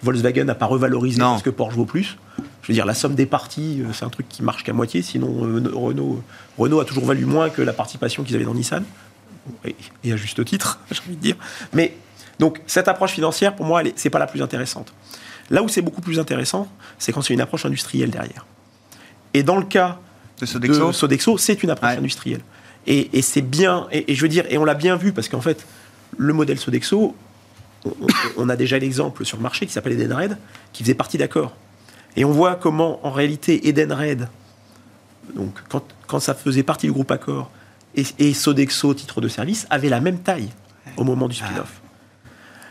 Volkswagen n'a pas revalorisé Non. parce que Porsche vaut plus. Je veux dire, la somme des parties, euh, c'est un truc qui marche qu'à moitié. Sinon, euh, Renault, Renault a toujours valu moins que la participation qu'ils avaient dans Nissan. Et, et à juste titre, j'ai envie de dire. Mais donc, cette approche financière, pour moi, c'est pas la plus intéressante. Là où c'est beaucoup plus intéressant, c'est quand c'est une approche industrielle derrière. Et dans le cas De Sodexo. de Sodexo, c'est une approche Ouais. industrielle. Et, et c'est bien, et, et je veux dire, et on l'a bien vu, parce qu'en fait, le modèle Sodexo, on, on- on a déjà l'exemple sur le marché qui s'appelle Edenred, qui faisait partie d'accord. Et on voit comment, en réalité, Edenred donc quand, quand ça faisait partie du groupe Accor, et, et Sodexo, titre de service, avait la même taille au moment du spin-off.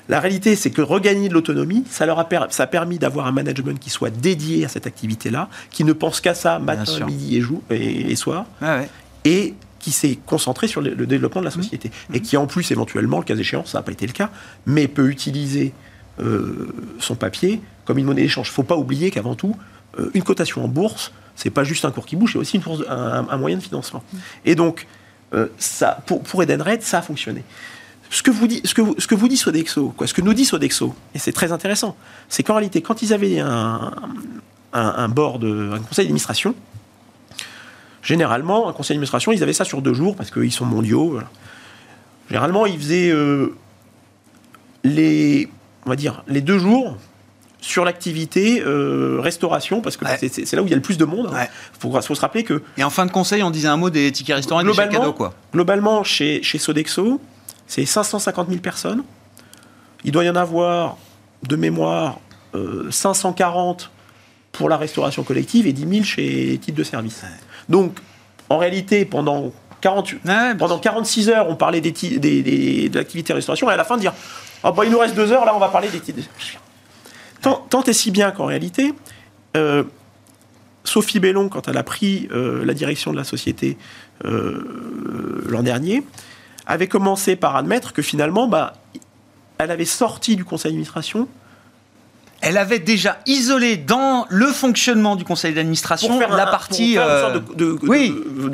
La réalité, c'est que regagner de l'autonomie, ça leur a, per- ça a permis d'avoir un management qui soit dédié à cette activité-là, qui ne pense qu'à ça matin, midi et, jour, et, et soir, ouais. et qui s'est concentré sur le, le développement de la société. Et qui, en plus, éventuellement, le cas échéant, ça n'a pas été le cas, mais peut utiliser euh, son papier comme une monnaie d'échange. Il ne faut pas oublier qu'avant tout, euh, une cotation en bourse, c'est pas juste un cours qui bouge, c'est aussi une un, un moyen de financement. Et donc, euh, ça, pour, pour Edenred, ça a fonctionné. Ce que, vous dit, ce, que vous, ce que vous dit Sodexo, quoi, ce que nous dit Sodexo, et c'est très intéressant, c'est qu'en réalité, quand ils avaient un, un, un board, un conseil d'administration, généralement, un conseil d'administration, ils avaient ça sur deux jours parce qu'ils sont mondiaux. voilà. Généralement, ils faisaient euh, les, on va dire, les deux jours sur l'activité euh, restauration parce que Ouais. c'est- là où il y a le plus de monde. Il Ouais. faut, faut se rappeler que Et en fin de conseil, on disait un mot des tickets restaurants et des chèques cadeaux, quoi. Globalement, chez, chez Sodexo, c'est 550 000 personnes. Il doit y en avoir, de mémoire, euh, 540 pour la restauration collective et 10 000 chez titre de service. Donc, en réalité, pendant 48, Ouais, pendant 46 heures, on parlait des, des- des- de l'activité restauration, et à la fin, dire Ah, bah, il nous reste deux heures, là, on va parler des titres. de- Tant, tant et si bien qu'en réalité, euh, Sophie Bellon, quand elle a pris euh, la direction de la société euh, l'an dernier, avait commencé par admettre que finalement, bah, elle avait sorti du conseil d'administration Elle avait déjà isolé dans le fonctionnement du conseil d'administration la partie. euh,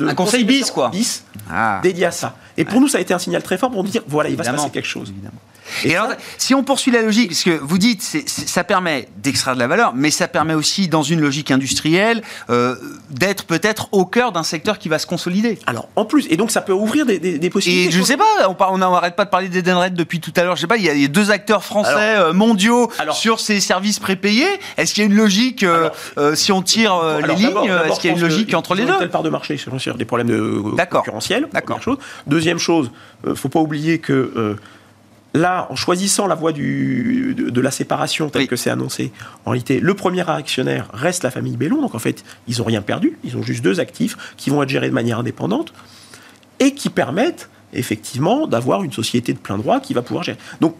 un conseil bis, quoi. bis Ah. dédié à ça. Et pour nous, ça a été un signal très fort pour nous dire voilà, il va se passer quelque chose. Évidemment. Et Et, alors, si on poursuit la logique, parce que vous dites, ça permet d'extraire de la valeur, mais ça permet aussi, dans une logique industrielle, euh, d'être peut-être au cœur d'un secteur qui va se consolider. Alors, en plus, et donc ça peut ouvrir des, des- des possibilités. Et je sais pas, on n'arrête pas de parler d'Edenred depuis tout à l'heure. Je sais pas, il y a, il y a deux acteurs français euh, mondiaux alors- sur ces services prépayés. Est-ce qu'il y a une logique, euh, Alors- si on tire les lignes, est-ce qu'il y a une logique que entre les deux une telle part de marché sur des problèmes de concurrentiels. D'accord. Deuxième chose, euh, faut pas oublier que là, en choisissant la voie du, de, de la séparation telle Oui. que c'est annoncé, en réalité, le premier actionnaire reste la famille Bellon. Donc en fait, ils ont rien perdu. Ils ont juste deux actifs qui vont être gérés de manière indépendante et qui permettent effectivement d'avoir une société de plein droit qui va pouvoir gérer. Donc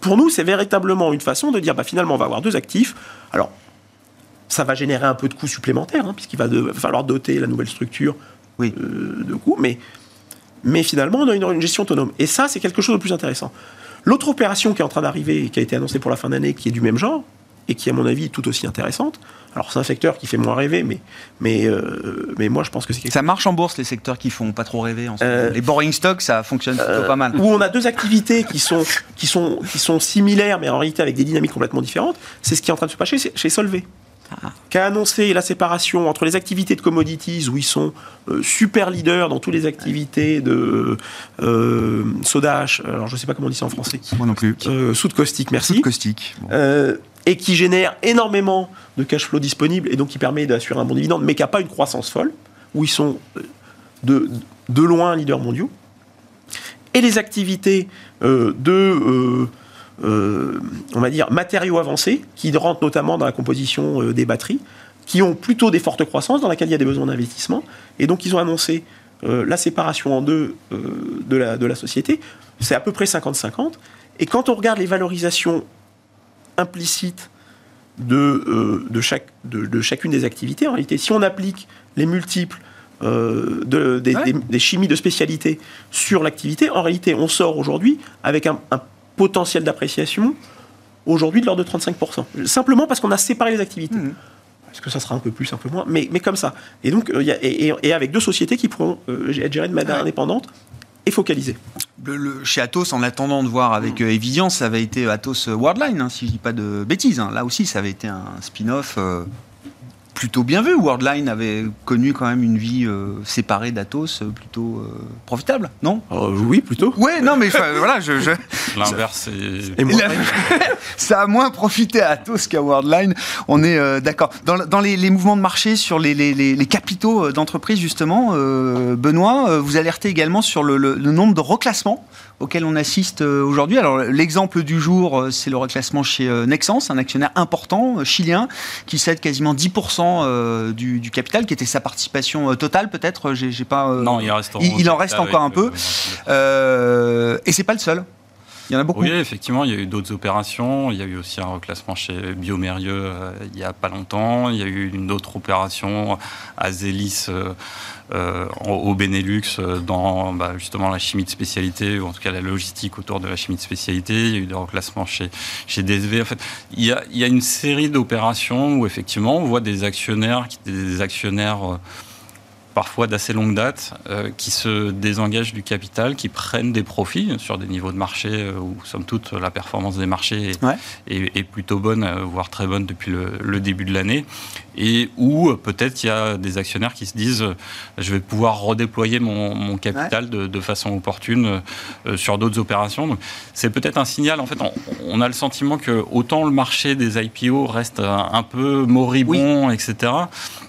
pour nous, c'est véritablement une façon de dire bah, finalement, on va avoir deux actifs. Alors, ça va générer un peu de coûts supplémentaires, hein, puisqu'il va, de- va falloir doter la nouvelle structure Oui. euh, de coûts, mais, mais finalement, on a une, une gestion autonome. Et ça, c'est quelque chose de plus intéressant. L'autre opération qui est en train d'arriver, et qui a été annoncée pour la fin d'année, qui est du même genre, et qui, à mon avis, est tout aussi intéressante. Alors, c'est un secteur qui fait moins rêver, mais, mais, euh, mais moi, je pense que c'est quelque Ça marche en bourse, les secteurs qui font pas trop rêver. En. Euh, les boring stocks, ça fonctionne plutôt pas mal. où on a deux activités qui sont, qui sont, qui sont similaires, mais en réalité avec des dynamiques complètement différentes, c'est ce qui est en train de se passer chez, chez Solvay. Qui a annoncé la séparation entre les activités de commodities, où ils sont euh, super leaders dans toutes les activités de euh, soda ash, alors je ne sais pas comment on dit ça en français, Moi non plus. euh, soude caustique, merci. Soude caustique. Bon. Euh, et qui génère énormément de cash flow disponible et donc qui permet d'assurer un bon dividende, mais qui n'a pas une croissance folle, où ils sont de, de loin leaders mondiaux. Et les activités de, on va dire, matériaux avancés, qui rentrent notamment dans la composition euh, des batteries, qui ont plutôt des fortes croissances, dans laquelle il y a des besoins d'investissement. Et donc ils ont annoncé euh, la séparation en deux euh, de, la, de la société. C'est à peu près 50-50. Et quand on regarde les valorisations implicite de, euh, de, chaque, de, de chacune des activités. En réalité, si on applique les multiples euh, de, des, Ouais. des- des chimies de spécialité sur l'activité, en réalité, on sort aujourd'hui avec un, un potentiel d'appréciation aujourd'hui de l'ordre de 35%. Simplement parce qu'on a séparé les activités. Est-ce que ça sera un peu plus, un peu moins mais, mais comme ça. Et donc, euh, il y a- et, et- et avec deux sociétés qui pourront euh, être gérées de manière Ouais. indépendante et focalisées. Le- le- chez Atos, en attendant de voir avec euh, Evidience, ça avait été Atos Worldline, hein, si je dis pas de bêtises. hein. Là aussi, ça avait été un spin-off euh, plutôt bien vu. Worldline avait connu quand même une vie euh, séparée d'Atos, euh, plutôt euh, profitable, non? Euh, oui, plutôt. Ouais, non, mais voilà, je, je- L'inverse est. Et moi, ça a moins profité à Atos qu'à Worldline. On est euh, d'accord. Dans, le- dans les, les mouvements de marché sur les, les- les- les capitaux d'entreprise, justement, euh, Benoît, euh, vous alertez également sur le, le- le nombre de reclassements auxquels on assiste euh, aujourd'hui. Alors, l'exemple du jour, euh, c'est le reclassement chez euh, Nexens, un actionnaire important chilien qui cède quasiment 10% euh, du, du capital, qui était sa participation totale peut-être. J'ai, pas. Non, il reste il, il en reste encore un peu. Euh, et c'est pas le seul. Il y en a beaucoup. Oui, effectivement, il y a eu d'autres opérations. Il y a eu aussi un reclassement chez Biomérieux euh, il n'y a pas longtemps. Il y a eu une autre opération à Zélis euh, euh, au Benelux dans bah, justement la chimie de spécialité, ou en tout cas la logistique autour de la chimie de spécialité. Il y a eu des reclassements chez, chez DSV. En fait, il y a, il y a une série d'opérations où effectivement on voit des actionnaires, des actionnaires parfois d'assez longue date, euh, qui se désengagent du capital, qui prennent des profits sur des niveaux de marché euh, où, somme toute, la performance des marchés est, Ouais. est- est plutôt bonne, euh, voire très bonne depuis le, le début de l'année, et où euh, peut-être il y a des actionnaires qui se disent euh, je vais pouvoir redéployer mon, mon capital de, de façon opportune euh, sur d'autres opérations. Donc, c'est peut-être un signal. En fait, on, on a le sentiment que autant le marché des IPO reste un, un peu moribond, etc.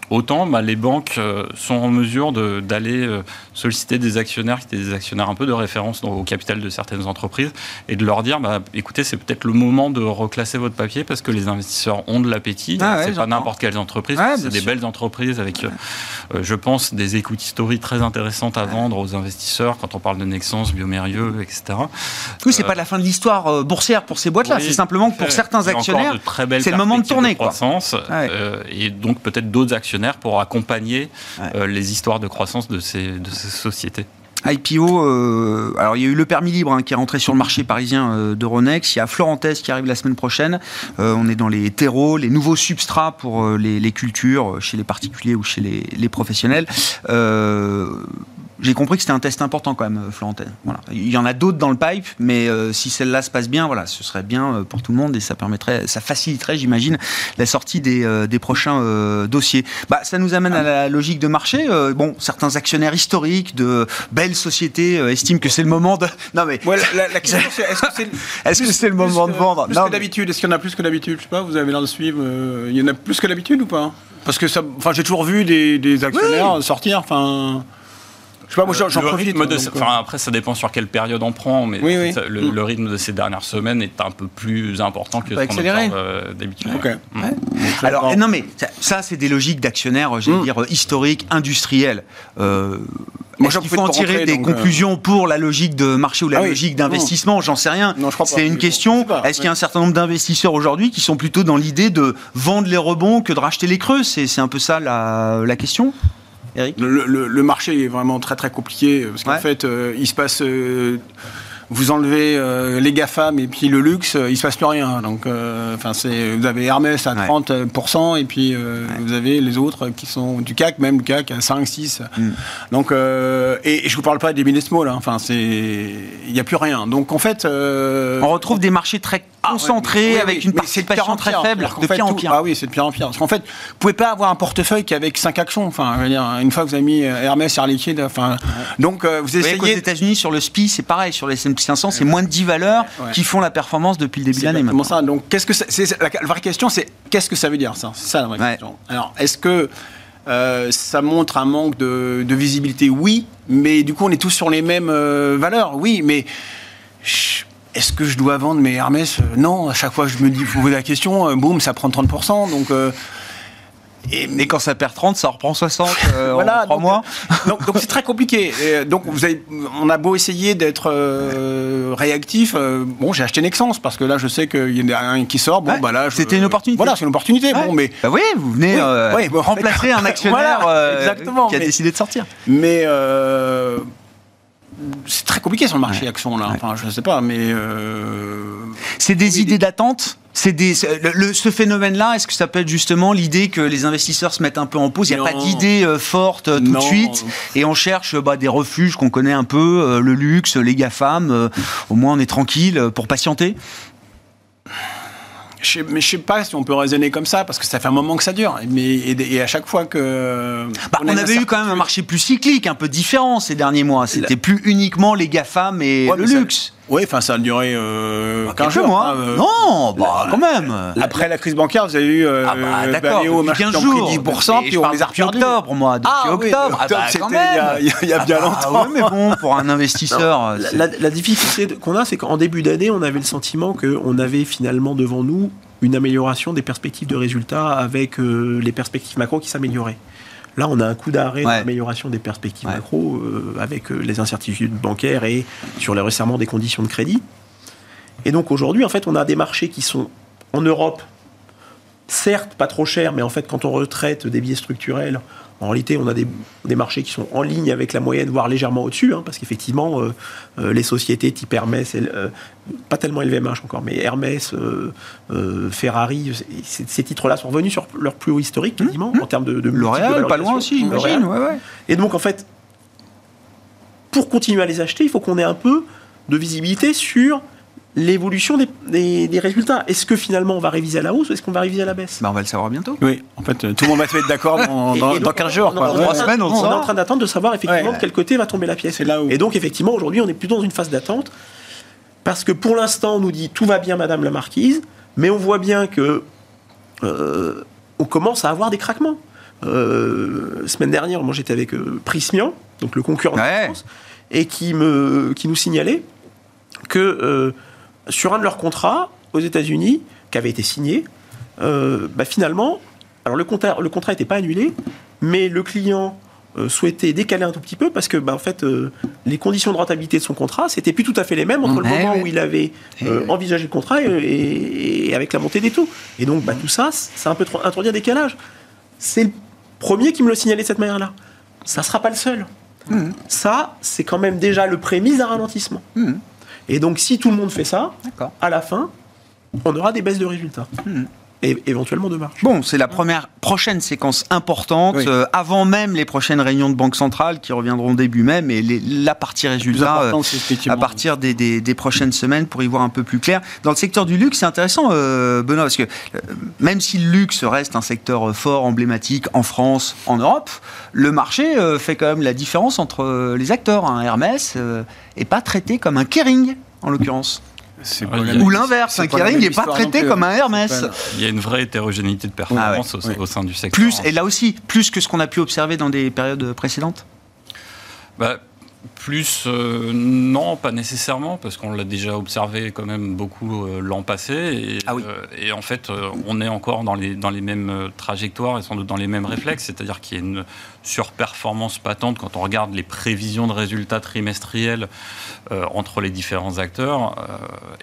Autant bah, les banques sont en mesure d'aller solliciter des actionnaires qui étaient des actionnaires un peu de référence au capital de certaines entreprises et de leur dire bah, écoutez, c'est peut-être le moment de reclasser votre papier parce que les investisseurs ont de l'appétit. Ah ouais, c'est pas n'importe quelle entreprise, Ouais, c'est des sûr. belles entreprises avec, euh, euh, je pense, des equity stories très intéressantes à vendre aux investisseurs quand on parle de Nexence, Biomérieux, etc. Oui, c'est pas la fin de l'histoire euh, boursière pour ces boîtes-là. Oui, c'est simplement que pour certains actionnaires, de c'est le moment de tourner, quoi. croissance, Ouais. euh, et donc peut-être d'autres actionnaires pour accompagner Ouais. les histoires de croissance de ces, de ces sociétés. IPO, euh, alors il y a eu le permis libre hein, qui est rentré sur le marché parisien euh, d'Euronext. Il y a Florentès qui arrive la semaine prochaine. Euh, on est dans les terreaux, les nouveaux substrats pour euh, les, cultures, chez les particuliers ou chez les professionnels. J'ai compris que c'était un test important quand même, euh, Florentès. Voilà. Il y en a d'autres dans le pipe, mais euh, si celle-là se passe bien, voilà, ce serait bien euh, pour tout le monde et ça permettrait, ça faciliterait, j'imagine, la sortie des, euh, des prochains euh, dossiers. Bah, ça nous amène à la logique de marché. Bon, certains actionnaires historiques de belles sociétés estiment que c'est le moment de. Non mais. Ouais, la, la- la question, c'est est-ce que c'est que le moment de vendre Plus Non, que d'habitude? Est-ce qu'il y en a plus que d'habitude? Je sais pas, vous avez l'air de suivre. il y en a plus que d'habitude ou pas? Parce que ça. Enfin, j'ai toujours vu des, des actionnaires sortir. Enfin. Je sais pas, moi j'en profite. rythme de, donc, euh, enfin, après, ça dépend sur quelle période on prend, mais Oui, oui. ça- le, Mm. le rythme de ces dernières semaines est un peu plus important que ce qu'on euh, d'habitude. Ok. Mm. Alors, non mais ça, ça, c'est des logiques d'actionnaires, j'allais Mm. dire historiques, industriels. Euh, Moi, est-ce qu'il faut en tirer rentrer, des euh, conclusions pour la logique de marché ou la Ah oui. logique d'investissement? J'en sais rien. C'est une question. Est-ce qu'il y a un certain nombre d'investisseurs aujourd'hui qui sont plutôt dans l'idée de vendre les rebonds que de racheter les creux? C'est c'est un peu ça la, la question Eric Le, le- le marché est vraiment très très compliqué parce qu'en Ouais. fait, euh, il se passe. euh, vous enlevez euh, les GAFAM et puis le luxe, euh, il se passe plus rien. Donc, euh, enfin, c'est vous avez Hermès à Ouais. 30% et puis euh, vous avez les autres qui sont du CAC, même le CAC à 5, 6. Mm. Donc, euh, et, et je vous parle pas des business small. hein. Enfin, c'est il n'y a plus rien. Donc, en fait, euh, On retrouve des marchés très ah, ouais, mais- avec une participation très faible, de pire en pire. Ah oui, c'est de pire en pire. Parce qu'en fait, vous pouvez pas avoir un portefeuille qu'avec 5 actions. Enfin, je veux dire, une fois que vous avez mis euh, Hermès, Air Liquide, enfin, donc euh, vous Vous voyez qu'aux essayez. États-Unis, sur le SPI, c'est pareil. Sur les S&P 500, c'est moins de 10 valeurs Ouais. qui font la performance depuis le début de l'année. maintenant. ça. Donc, qu'est-ce que ça- la, la vraie question, c'est qu'est-ce que ça veut dire ça? C'est ça la vraie Ouais. question. Alors, est-ce que euh, ça montre un manque de, de visibilité? Oui, mais du coup, on est tous sur les mêmes euh, valeurs. Oui, mais est-ce que je dois vendre mes Hermès? Euh, Non. À chaque fois que je me dis, vous posez la question, euh, boum, ça prend 30%. Donc euh, et, Et quand ça perd 30, ça reprend 60 euh, Voilà, en 3 donc, mois. donc donc c'est très compliqué. Et, donc vous avez, on a beau essayer d'être euh, réactif. euh, bon, j'ai acheté Nexence parce que là, je sais qu'il y en a un qui sort. Bon, Ouais, bah là, c'était une opportunité. Voilà, c'est une opportunité. Bon, mais Bah oui, vous venez Oui, euh, remplacer un actionnaire Voilà, euh, exactement, qui a mais- décidé de sortir. mais euh, c'est très compliqué sur le marché Ouais. action là. Enfin, je sais pas, mais euh, C'est des Oui, idées d'attente c'est des, c'est- le- le- ce phénomène-là, est-ce que ça peut être justement l'idée que les investisseurs se mettent un peu en pause Il n'y a pas d'idée euh, forte euh, tout Non. de suite, et on cherche bah, des refuges qu'on connaît un peu, le luxe, les GAFAM, au moins on est tranquille pour patienter? Je sais, mais je sais pas si on peut raisonner comme ça parce que ça fait un moment que ça dure. Mais et, et à chaque fois que Bah, on avait eu quand même un marché plus cyclique, un peu différent ces derniers mois. C'était plus uniquement les GAFAM et Ouais, le ça- luxe. Oui, enfin ça a duré euh, 15 Quelques jours. mois. hein, euh, non, bah quand même. Après la crise bancaire, vous avez eu euh, Ah bah d'accord, Baléo, depuis machin, 15 qui ont jours. pris 10%, Mais puis on les a octobre, moi, depuis Ah oui, octobre. Ah octobre, bah, c'était quand il y a- même. il y a- il y a bien Ah longtemps. ouais, mais bon, pour un investisseur, La, la difficulté qu'on a, c'est qu'en début d'année, on avait le sentiment qu'on avait finalement devant nous une amélioration des perspectives de résultats avec euh, les perspectives macro qui s'amélioraient. Là, on a un coup d'arrêt Ouais. d'amélioration des perspectives Ouais. macro euh, avec euh, les incertitudes bancaires et sur le resserrement des conditions de crédit. Et donc aujourd'hui, en fait, on a des marchés qui sont en Europe, certes pas trop chers, mais en fait, quand on retraite des biais structurels, en réalité, on a des, des marchés qui sont en ligne avec la moyenne, voire légèrement au-dessus, hein, parce qu'effectivement, euh, euh, les sociétés type Hermès, euh, pas tellement LVMH encore, mais Hermès, euh, Ferrari, ces titres-là sont revenus sur leur plus haut historique, quasiment, en termes de, de L'Oréal, pas loin aussi, j'imagine. L'Oréal. Ouais, ouais. Et donc, en fait, pour continuer à les acheter, il faut qu'on ait un peu de visibilité sur l'évolution des, des- des résultats. Est-ce que finalement on va réviser à la hausse ou est-ce qu'on va réviser à la baisse? Bah, on va le savoir bientôt. Oui, en fait, euh, tout le monde va se mettre d'accord dans, dans, dans 15 jours. on- on- trois ouais. semaines, on le on est en train d'attendre de savoir effectivement Ouais. de quel côté va tomber la pièce. Là où- Et donc effectivement aujourd'hui on est plutôt dans une phase d'attente parce que pour l'instant on nous dit tout va bien Madame la Marquise, mais on voit bien que euh, on commence à avoir des craquements. Euh, semaine dernière, moi j'étais avec euh, Prismian, donc le concurrent de. France, et qui me qui nous signalait que euh, sur un de leurs contrats aux États-Unis, qui avait été signé, euh, bah, finalement, alors le contrat le contrat n'était pas annulé, mais le client euh, souhaitait décaler un tout petit peu parce que bah, en fait euh, les conditions de rentabilité de son contrat c'était plus tout à fait les mêmes entre le moment ouais. où il avait envisagé le contrat et, et- et avec la montée des taux et donc bah, tout ça c'est un peu introduit un décalage c'est le premier qui me le signalait de cette manière-là ça sera pas le seul Mhm. ça c'est quand même déjà le prémisse d'un ralentissement Mhm. Et donc si tout le monde fait ça à la fin on aura des baisses de résultats Mhm. Et éventuellement de marge Bon, c'est la première prochaine séquence importante Oui. euh, avant même les prochaines réunions de Banque centrale qui reviendront début mai, mais les- la partie résultat euh, à partir des, des- des prochaines semaines pour y voir un peu plus clair. Dans le secteur du luxe, c'est intéressant, euh, Benoît, parce que euh, même si le luxe reste un secteur euh, fort, emblématique en France, en Europe, le marché euh, fait quand même la différence entre les acteurs. Un Hermès euh, est pas traité comme un Kering, en l'occurrence. C'est Ou l'inverse, un Kering n'est pas traité comme un Hermès. C'est pas- Il y a une vraie hétérogénéité de performance au, ouais. au sein du secteur. Plus, et là aussi, plus que ce qu'on a pu observer dans des périodes précédentes? Bah, plus, euh, non, pas nécessairement, parce qu'on l'a déjà observé quand même beaucoup euh, l'an passé. Et, Ah oui. euh, et en fait, on est encore dans les, dans les mêmes trajectoires et sans doute dans les mêmes réflexes, c'est-à-dire qu'il y a une surperformance patente quand on regarde les prévisions de résultats trimestriels entre les différents acteurs.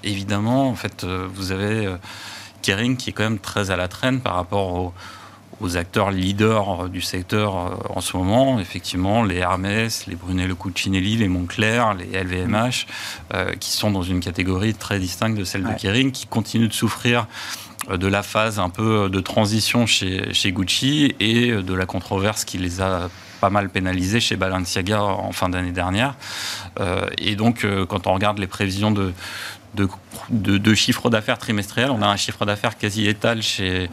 Évidemment, en fait, vous avez Kering qui est quand même très à la traîne par rapport au aux acteurs leaders euh, du secteur euh, en ce moment, effectivement, les Hermès, les Brunello Cucinelli, les Moncler, les LVMH, euh, qui sont dans une catégorie très distincte de celle Ouais. de Kering, qui continuent de souffrir de la phase un peu de transition chez, chez Gucci et de la controverse qui les a pas mal pénalisés chez Balenciaga en fin d'année dernière. Euh, et donc, euh, quand on regarde les prévisions de, de, de, de chiffre d'affaires trimestriel, on a un chiffre d'affaires quasi étal chez,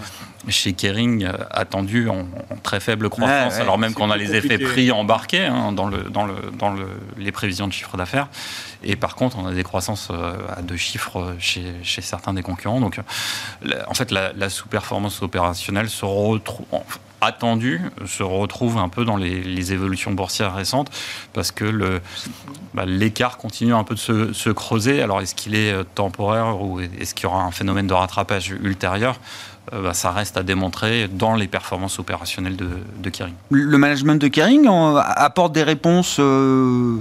chez Kering, euh, attendu en, en très faible croissance, ouais, alors même qu'on a les effets prix embarqués hein, dans, le, dans, le, dans le, les prévisions de chiffre d'affaires. Et par contre, on a des croissances euh, à deux chiffres euh, chez, chez certains des concurrents. Donc, la- en fait, la, la sous-performance opérationnelle se retrouve attendue se retrouve un peu dans les, évolutions boursières récentes parce que bah, l'écart continue un peu de se, se creuser. Alors est-ce qu'il est euh, temporaire ou est-ce qu'il y aura un phénomène de rattrapage ultérieur? Euh, bah, Ça reste à démontrer dans les performances opérationnelles de, Kering. Le management de Kering apporte des réponses euh,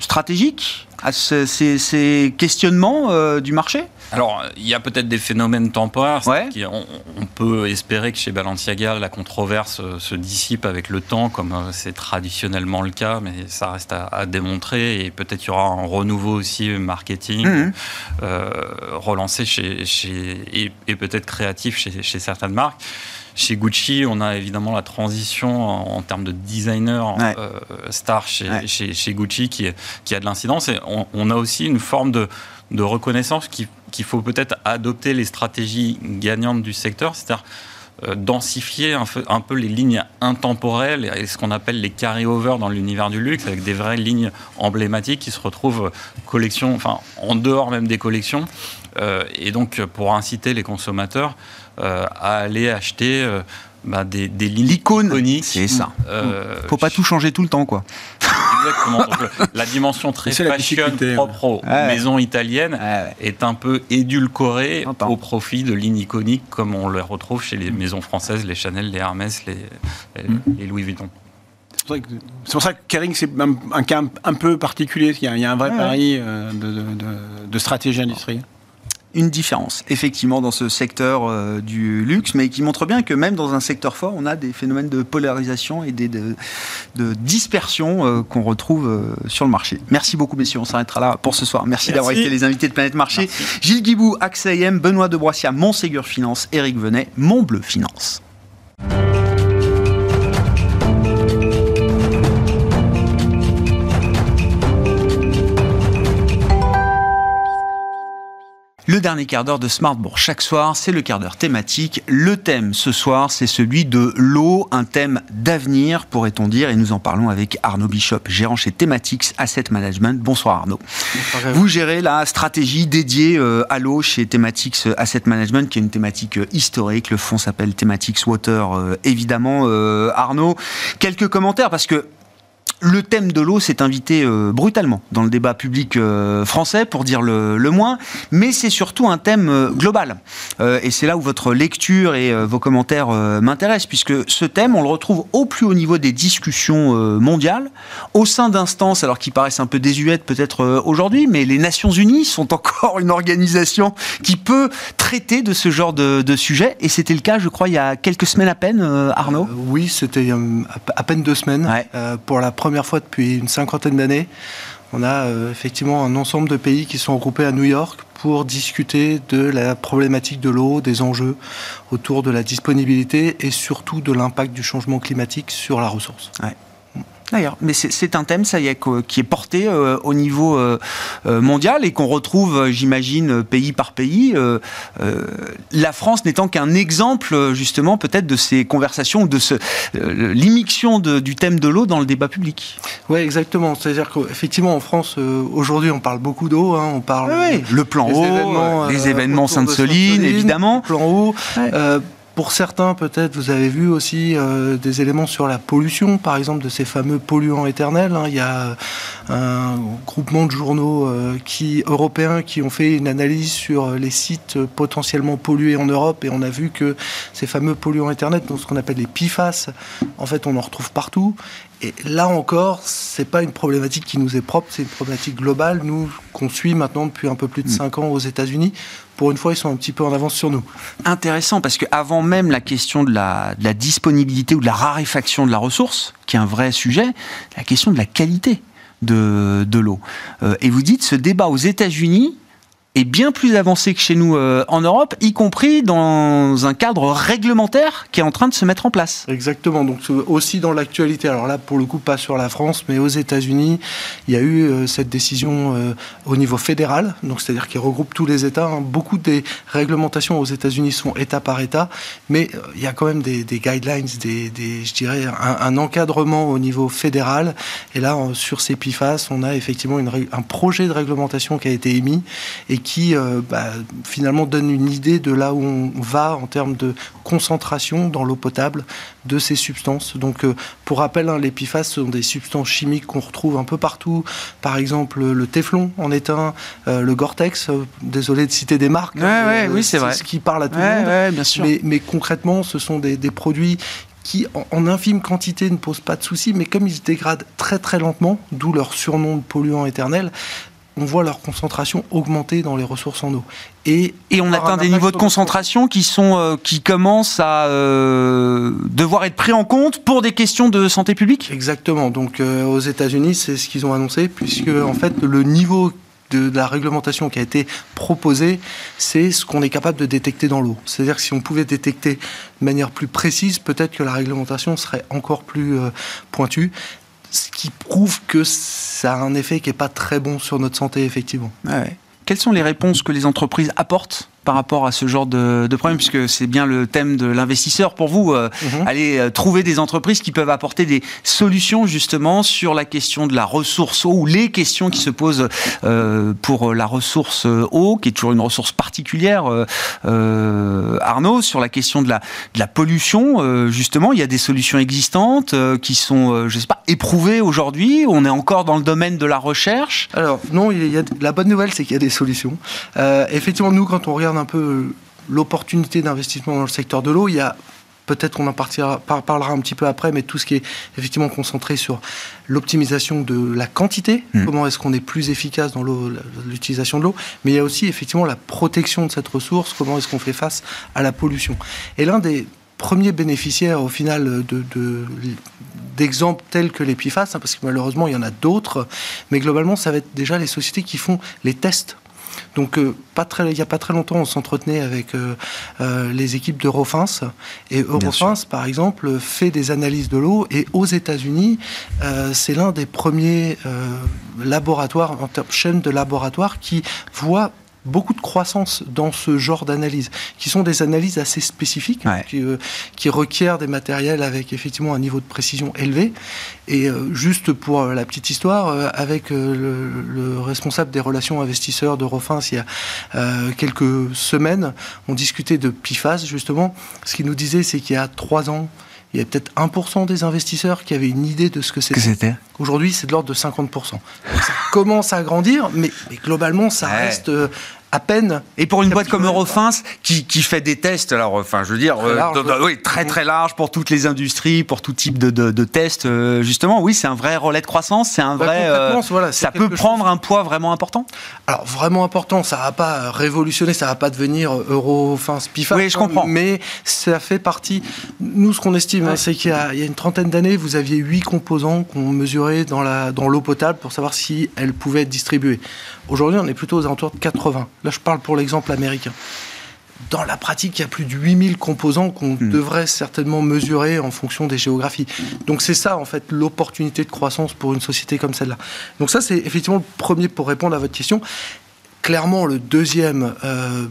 stratégiques? À ce- ces, ces questionnements euh, du marché? Alors, il y a peut-être des phénomènes temporaires. Ouais. on, peut espérer que chez Balenciaga, la controverse euh, se dissipe avec le temps, comme euh, c'est traditionnellement le cas, mais ça reste à, à démontrer. Et peut-être qu'il y aura un renouveau aussi marketing, euh, relancé chez, chez, et, et peut-être créatif chez, chez certaines marques. Chez Gucci, on a évidemment la transition en, en termes de designer Ouais. euh, star chez, Ouais. chez, chez Gucci qui, est- qui a de l'incidence. Et on, on a aussi une forme de, de reconnaissance qui- qu'il faut peut-être adopter les stratégies gagnantes du secteur, c'est-à-dire euh, densifier un, peu- un peu les lignes intemporelles et ce qu'on appelle les carry-over dans l'univers du luxe, avec des vraies lignes emblématiques qui se retrouvent collection, enfin en dehors même des collections, Euh, et donc pour inciter les consommateurs à aller acheter euh, bah, des, des lignes L'icône, iconiques. c'est ça. Euh, Faut pas tout changer tout le temps, quoi. Exactement. Donc, la dimension très fashion propre aux Ouais. maisons italiennes Ouais. est un peu édulcorée au profit de lignes iconiques comme on les retrouve chez les maisons françaises, les Chanel, les Hermès, les, les- Mm. les Louis Vuitton. C'est pour ça que- Kering, c'est un, un cas un, un peu particulier. Il y a, il y a un vrai Ouais, pari euh, de, de- de- de stratégie industrielle. Une différence, effectivement, dans ce secteur euh, du luxe, mais qui montre bien que même dans un secteur fort, on a des phénomènes de polarisation et des, de, de dispersion euh, qu'on retrouve euh, sur le marché. Merci beaucoup, messieurs. On s'arrêtera là pour ce soir. Merci, Merci. d'avoir été les invités de Planète Marché. Gilles Guibou, AXA IM, Benoît de Broissia, Montségur Finance, Éric Venet, Montbleu Finance. Le dernier quart d'heure de Smartbourg chaque soir, c'est le quart d'heure thématique. Le thème ce soir, c'est celui de l'eau, un thème d'avenir, pourrait-on dire, et nous en parlons avec Arnaud Bishop, gérant chez Thematics Asset Management. Bonsoir Arnaud. Vous gérez la stratégie dédiée euh, à l'eau chez Thematics Asset Management, qui est une thématique euh, historique. Le fonds s'appelle Thematics Water, euh, évidemment. Euh, Arnaud, quelques commentaires, parce que le thème de l'eau s'est invité euh, brutalement dans le débat public euh, français, pour dire le, le moins, mais c'est surtout un thème euh, global. Et c'est là où votre lecture et vos commentaires m'intéressent, puisque ce thème, on le retrouve au plus haut niveau des discussions mondiales, au sein d'instances, alors qui paraissent un peu désuètes peut-être aujourd'hui, mais les Nations Unies sont encore une organisation qui peut traiter de ce genre de, de sujet, et c'était le cas, je crois, il y a quelques semaines à peine, Arnaud? Oui, c'était à peine deux semaines. Ouais. Pour la première fois depuis une cinquantaine d'années, on a euh, effectivement un ensemble de pays qui sont regroupés à New York pour discuter de la problématique de l'eau, des enjeux autour de la disponibilité et surtout de l'impact du changement climatique sur la ressource. D'ailleurs, mais c'est- un thème, ça y est, qui est porté euh, au niveau euh, euh, mondial et qu'on retrouve, j'imagine, pays par pays. euh, la France n'étant qu'un exemple, justement, peut-être de ces conversations ou de ce, l'immixtion de- du thème de l'eau dans le débat public. Oui, exactement. C'est-à-dire qu'effectivement, en France, aujourd'hui, on parle beaucoup d'eau. hein, on parle Oui, le plan eau, événements, les événements Sainte-Soline, évidemment. plan eau. Ouais. Euh, pour certains, peut-être, vous avez vu aussi euh, des éléments sur la pollution, par exemple, de ces fameux polluants éternels. hein. Il y a un groupement de journaux euh, qui, européens qui ont fait une analyse sur les sites potentiellement pollués en Europe et on a vu que ces fameux polluants éternels, donc ce qu'on appelle les PFAS, en fait, on en retrouve partout. Et là encore, c'est pas une problématique qui nous est propre, c'est une problématique globale, nous, qu'on suit maintenant depuis un peu plus de 5 ans aux États-Unis. Pour une fois, ils sont un petit peu en avance sur nous. intéressant parce que avant même la question de la, de la disponibilité ou de la raréfaction de la ressource, qui est un vrai sujet, la question de la qualité de, de l'eau. Euh, et vous dites, ce débat aux États-Unis est bien plus avancé que chez nous euh, en Europe, y compris dans un cadre réglementaire qui est en train de se mettre en place. Exactement. Donc euh, aussi dans l'actualité. Alors là, pour le coup, pas sur la France, mais aux États-Unis, il y a eu euh, cette décision au niveau fédéral. Donc c'est-à-dire qu'il regroupe tous les États. hein. Beaucoup des réglementations aux États-Unis sont État par État, mais il y a quand même des, guidelines, des, je dirais un, encadrement au niveau fédéral. Et là, sur ces PFAS, on a effectivement un projet de réglementation qui a été émis et qui euh, bah, finalement donne une idée de là où on va en termes de concentration dans l'eau potable de ces substances. Donc, euh, pour rappel, hein, les PFAS sont des substances chimiques qu'on retrouve un peu partout. Par exemple, le téflon en est un, euh, le Gore-Tex. désolé de citer des marques. Ouais, oui, c'est vrai. ce qui parle à tout le monde. bien sûr. Mais, mais concrètement, ce sont des, des produits qui, en, en infime quantité, ne posent pas de soucis, mais comme ils se dégradent très très lentement, d'où leur surnom de polluant éternel, on voit leur concentration augmenter dans les ressources en eau. Et, Et on atteint des niveaux de concentration qui sont euh, qui commencent à euh, devoir être pris en compte pour des questions de santé publique? Exactement. Donc euh, aux États-Unis, c'est ce qu'ils ont annoncé, puisque en fait le niveau de, de la réglementation qui a été proposée, c'est ce qu'on est capable de détecter dans l'eau. C'est-à-dire que si on pouvait détecter de manière plus précise, peut-être que la réglementation serait encore plus pointue. Ce qui prouve que ça a un effet qui n'est pas très bon sur notre santé, effectivement. Ouais. Quelles sont les réponses que les entreprises apportent par rapport à ce genre de, problème, puisque c'est bien le thème de l'investisseur pour vous, euh, mhm. aller euh, trouver des entreprises qui peuvent apporter des solutions justement sur la question de la ressource eau ou les questions qui se posent euh, pour la ressource eau, qui est toujours une ressource particulière, Arnaud, sur la question de la, de la pollution, justement, il y a des solutions existantes qui sont, je sais pas, éprouvées aujourd'hui, on est encore dans le domaine de la recherche? Alors non, il y a, la bonne nouvelle c'est qu'il y a des solutions. effectivement, nous, quand on regarde un peu l'opportunité d'investissement dans le secteur de l'eau. Il y a peut-être qu'on en partira, parlera un petit peu après, mais tout ce qui est effectivement concentré sur l'optimisation de la quantité, hmm. comment est-ce qu'on est plus efficace dans l'utilisation de l'eau, mais il y a aussi effectivement la protection de cette ressource, comment est-ce qu'on fait face à la pollution. Et l'un des premiers bénéficiaires au final de, d'exemples tels que les PFAS, hein, parce que malheureusement il y en a d'autres, mais globalement ça va être déjà les sociétés qui font les tests donc, euh, pas très, il n'y a pas très longtemps, on s'entretenait avec euh, euh, les équipes d'Eurofins. Et Eurofins, par exemple, fait des analyses de l'eau. Et aux États-Unis, c'est l'un des premiers laboratoires, en chaîne de laboratoires, qui voit beaucoup de croissance dans ce genre d'analyse, qui sont des analyses assez spécifiques, euh, qui, requièrent des matériels avec effectivement un niveau de précision élevé. Et euh, juste pour euh, la petite histoire, avec le, responsable des relations investisseurs d'Eurofins il y a quelques semaines, on discutait de PIFAS justement. Ce qu'il nous disait, c'est qu'il y a trois ans, il y a peut-être 1% des investisseurs qui avaient une idée de ce que c'était. Aujourd'hui, c'est de l'ordre de 50%. Commence à grandir, mais, globalement, ça reste à peine. Et pour une boîte comme Eurofins, qui, qui, fait des tests, alors, enfin, je veux dire, très, euh, oui, très très large pour toutes les industries, pour tout type de, de, tests, euh, justement, oui, c'est un vrai relais de croissance, c'est un bah, vrai. Euh, voilà, ça peut prendre un poids vraiment important? Alors, vraiment important, ça va pas révolutionner, ça va pas devenir Eurofins PIFA. Oui, je comprends. Mais ça fait partie. Nous, ce qu'on estime, hein, c'est qu'il y, a une trentaine d'années, vous aviez huit composants qu'on mesurait dans l'eau dans potable pour savoir si elles pouvaient être distribuées. Aujourd'hui, on est plutôt aux alentours de 80. Là, je parle pour l'exemple américain. Dans la pratique, il y a plus de 8000 composants qu'on hmm. devrait certainement mesurer en fonction des géographies. Donc c'est ça, en fait, l'opportunité de croissance pour une société comme celle-là. Donc ça, c'est effectivement le premier pour répondre à votre question. Clairement, le deuxième euh,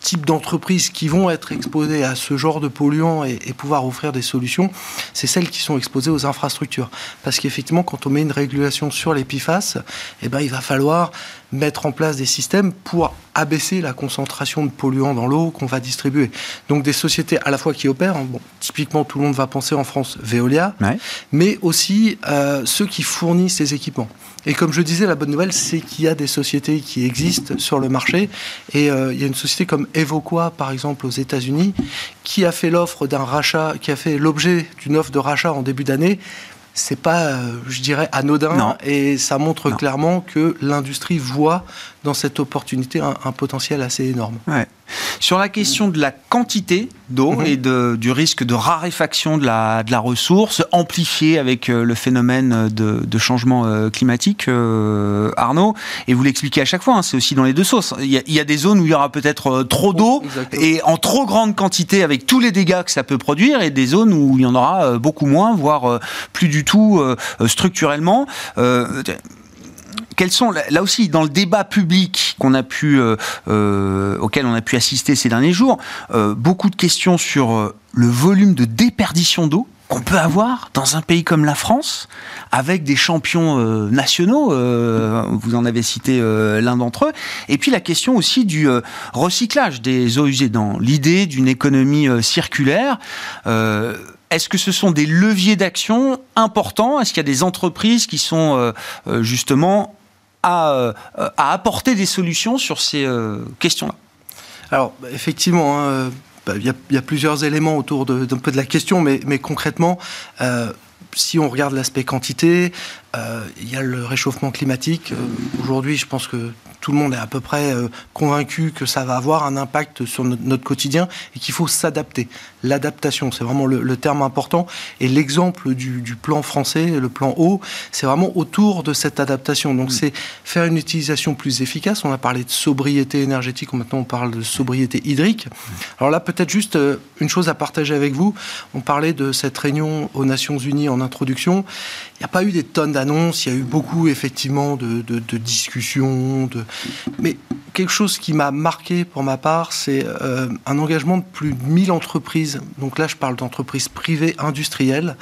type d'entreprises qui vont être exposées à ce genre de polluants et, pouvoir offrir des solutions, c'est celles qui sont exposées aux infrastructures. Parce qu'effectivement, quand on met une régulation sur les PFAS, eh ben, il va falloir mettre en place des systèmes pour abaisser la concentration de polluants dans l'eau qu'on va distribuer. Donc des sociétés à la fois qui opèrent, hein, bon, typiquement tout le monde va penser en France Veolia, mais aussi euh, ceux qui fournissent ces équipements. Et comme je disais, la bonne nouvelle, c'est qu'il y a des sociétés qui existent sur le marché. Et euh, il y a une société comme Evoqua, par exemple, aux États-Unis, qui a fait l'offre d'un rachat, qui a fait l'objet d'une offre de rachat en début d'année c'est pas, euh, je dirais, anodin. Et ça montre clairement que l'industrie voit dans cette opportunité un, potentiel assez énorme. Sur la question de la quantité d'eau mhm. et de, du risque de raréfaction de la, de la ressource, amplifié avec euh, le phénomène de, changement euh, climatique, euh, Arnaud, et vous l'expliquez à chaque fois, hein, c'est aussi dans les deux sauces. Il y, a, des zones où il y aura peut-être trop d'eau et en trop grande quantité avec tous les dégâts que ça peut produire, et des zones où il y en aura beaucoup moins, voire plus du tout structurellement quels sont là aussi dans le débat public qu'on a pu euh, euh, auquel on a pu assister ces derniers jours, euh, beaucoup de questions sur le volume de déperdition d'eau qu'on peut avoir dans un pays comme la France, avec des champions nationaux, vous en avez cité l'un d'entre eux, et puis la question aussi du recyclage des eaux usées, dans l'idée d'une économie circulaire. est-ce que ce sont des leviers d'action importants? Est-ce qu'il y a des entreprises qui sont justement euh, à, apporter des solutions sur ces euh, questions-là. Alors, effectivement, hein, bah, il y, a plusieurs éléments autour peu de la question, mais, concrètement, euh, si on regarde l'aspect quantité, il y a le réchauffement climatique. Aujourd'hui, je pense que tout le monde est à peu près euh, convaincu que ça va avoir un impact sur notre, quotidien et qu'il faut s'adapter. L'adaptation, c'est vraiment le, terme important. Et l'exemple du, plan français, le plan eau, c'est vraiment autour de cette adaptation. Donc c'est faire une utilisation plus efficace. On a parlé de sobriété énergétique, maintenant on parle de sobriété hydrique. Alors là, peut-être juste euh, une chose à partager avec vous. On parlait de cette réunion aux Nations Unies en introduction, il n'y a pas eu des tonnes il y a eu beaucoup effectivement de, discussions, mais quelque chose qui m'a marqué pour ma part, c'est euh, un engagement de plus de 1000 entreprises, donc là je parle d'entreprises privées industrielles,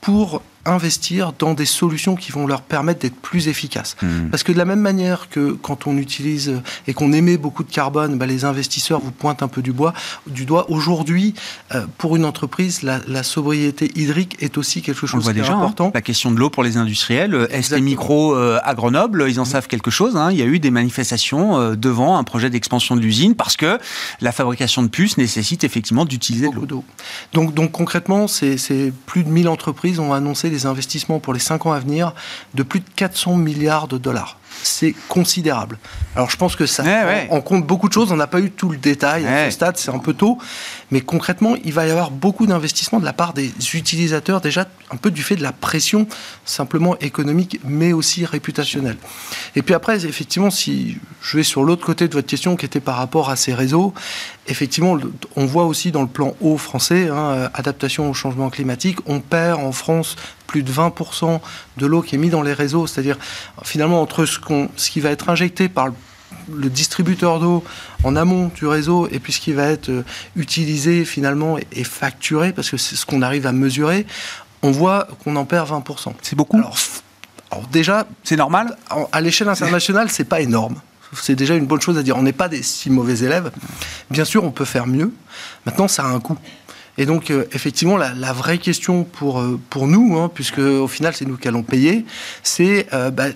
pour investir dans des solutions qui vont leur permettre d'être plus efficaces. Hmm. Parce que de la même manière que quand on utilise et qu'on émet beaucoup de carbone, bah, les investisseurs vous pointent un peu du, bois, du doigt. Aujourd'hui, euh, pour une entreprise, la, sobriété hydrique est aussi quelque chose est hein. important. la question de l'eau pour les industriels, ST Micro euh, à Grenoble, ils en hmm. savent quelque chose. Hein. Il y a eu des manifestations euh, devant un projet d'expansion de l'usine parce que la fabrication de puces nécessite effectivement d'utiliser de l'eau. Donc, donc concrètement, c'est plus de 1000 entreprises ont annoncé des investissements pour les 5 ans à venir de plus de 400 milliards de dollars c'est considérable. Alors je pense que ça on, compte beaucoup de choses. On n'a pas eu tout le détail à ce stade, c'est un peu tôt. Mais concrètement, il va y avoir beaucoup d'investissements de la part des utilisateurs, déjà un peu du fait de la pression simplement économique, mais aussi réputationnelle. Et puis après, effectivement, si je vais sur l'autre côté de votre question, qui était par rapport à ces réseaux, effectivement, on voit aussi dans le plan haut français, hein, euh, adaptation au changement climatique, on perd en France plus de 20% de l'eau qui est mise dans les réseaux, c'est-à-dire finalement entre ce, ce qui va être injecté par le distributeur d'eau en amont du réseau et puis ce qui va être euh, utilisé finalement et facturé, parce que c'est ce qu'on arrive à mesurer, on voit qu'on en perd 20%. C'est beaucoup? Alors, déjà... C'est normal? À l'échelle internationale, c'est pas énorme. C'est déjà une bonne chose à dire. On n'est pas des si mauvais élèves. Bien sûr, on peut faire mieux. Maintenant, ça a un coût. Et donc, euh, effectivement, la, vraie question pour, euh, pour nous, hein, puisque au final, c'est nous qui allons payer, c'est euh, bah,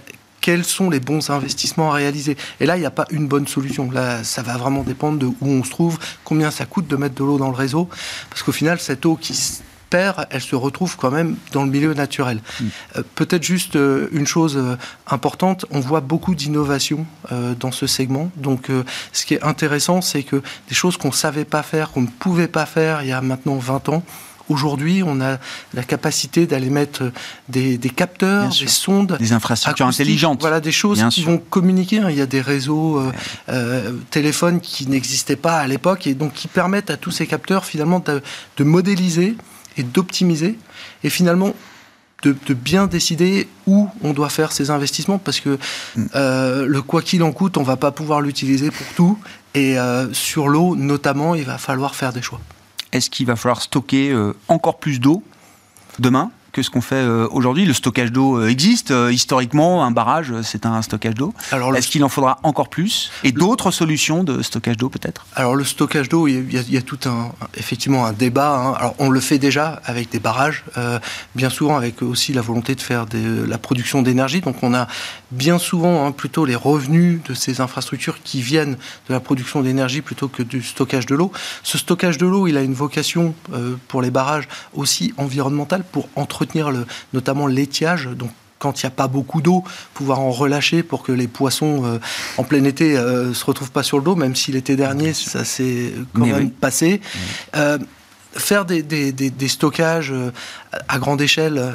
quels sont les bons investissements à réaliser. Et là, il n'y a pas une bonne solution. Là, ça va vraiment dépendre de où on se trouve, combien ça coûte de mettre de l'eau dans le réseau. Parce qu'au final, cette eau qui perd, elle se retrouve quand même dans le milieu naturel. Mm. Euh, peut-être juste euh, une chose euh, importante, on voit beaucoup d'innovation dans ce segment. Donc ce qui est intéressant, c'est que des choses qu'on ne savait pas faire, qu'on ne pouvait pas faire il y a maintenant 20 ans, Aujourd'hui, on a la capacité d'aller mettre des, capteurs, des sondes, des infrastructures intelligentes. Voilà, des choses qui vont communiquer. Il y a des réseaux téléphones qui n'existaient pas à l'époque et donc qui permettent à tous ces capteurs finalement de modéliser et d'optimiser et finalement de, bien décider où on doit faire ces investissements parce que mm. euh, le quoi qu'il en coûte, on va pas pouvoir l'utiliser pour tout et euh, sur l'eau notamment, il va falloir faire des choix. Est-ce qu'il va falloir stocker euh, encore plus d'eau demain? Que ce qu'on fait euh, aujourd'hui. Le stockage d'eau euh, existe. Euh, historiquement, un barrage, c'est un stockage d'eau. Est-ce qu'il en faudra encore plus Et d'autres solutions de stockage d'eau, peut-être? Alors, le stockage d'eau, il, y, a tout un, effectivement, un débat. Hein. Alors, on le fait déjà avec des barrages, bien souvent avec aussi la volonté de faire de la production d'énergie. Donc, on a bien souvent hein, plutôt les revenus de ces infrastructures qui viennent de la production d'énergie plutôt que du stockage de l'eau. Ce stockage de l'eau, il a une vocation pour les barrages aussi environnementale pour entre entretenir le, notamment l'étiage, donc quand il n'y a pas beaucoup d'eau, pouvoir en relâcher pour que les poissons euh, en plein été ne euh, se retrouvent pas sur le dos, même si l'été dernier, ça s'est quand même passé. Euh, faire des, des, des, stockages à grande échelle,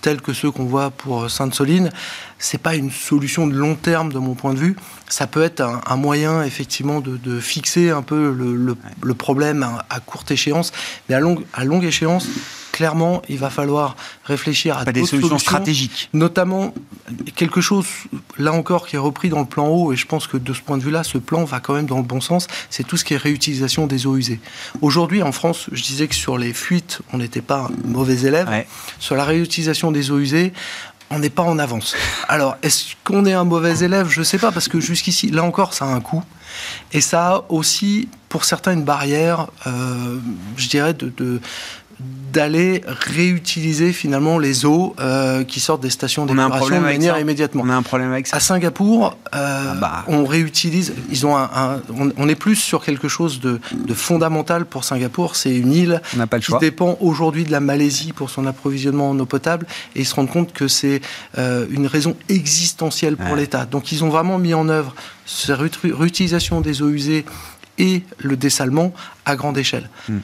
tels que ceux qu'on voit pour Sainte-Soline, c'est pas une solution de long terme de mon point de vue. Ça peut être un, moyen effectivement de, de, fixer un peu le, le, le problème à, à, courte échéance, mais à longue, à longue échéance, clairement, il va falloir réfléchir à des solutions, stratégiques. Notamment, quelque chose, là encore, qui est repris dans le plan haut, et je pense que de ce point de vue-là, ce plan va quand même dans le bon sens, c'est tout ce qui est réutilisation des eaux usées. Aujourd'hui, en France, je disais que sur les fuites, on n'était pas mauvais élève. Sur la réutilisation des eaux usées, on n'est pas en avance. Alors, est-ce qu'on est un mauvais élève? Je ne sais pas, parce que jusqu'ici, là encore, ça a un coût. Et ça a aussi, pour certains, une barrière, euh, je dirais, de, d'aller réutiliser finalement les eaux euh, qui sortent des stations d'épuration de manière immédiatement. On a un problème avec ça. À Singapour, euh, ah bah. on réutilise. Ils ont un, on, est plus sur quelque chose de, fondamental pour Singapour. C'est une île qui dépend aujourd'hui de la Malaisie pour son approvisionnement en eau potable, et ils se rendent compte que c'est euh, une raison existentielle pour l'État. Donc ils ont vraiment mis en œuvre cette réutilisation des eaux usées et le dessalement à grande échelle. Hmm.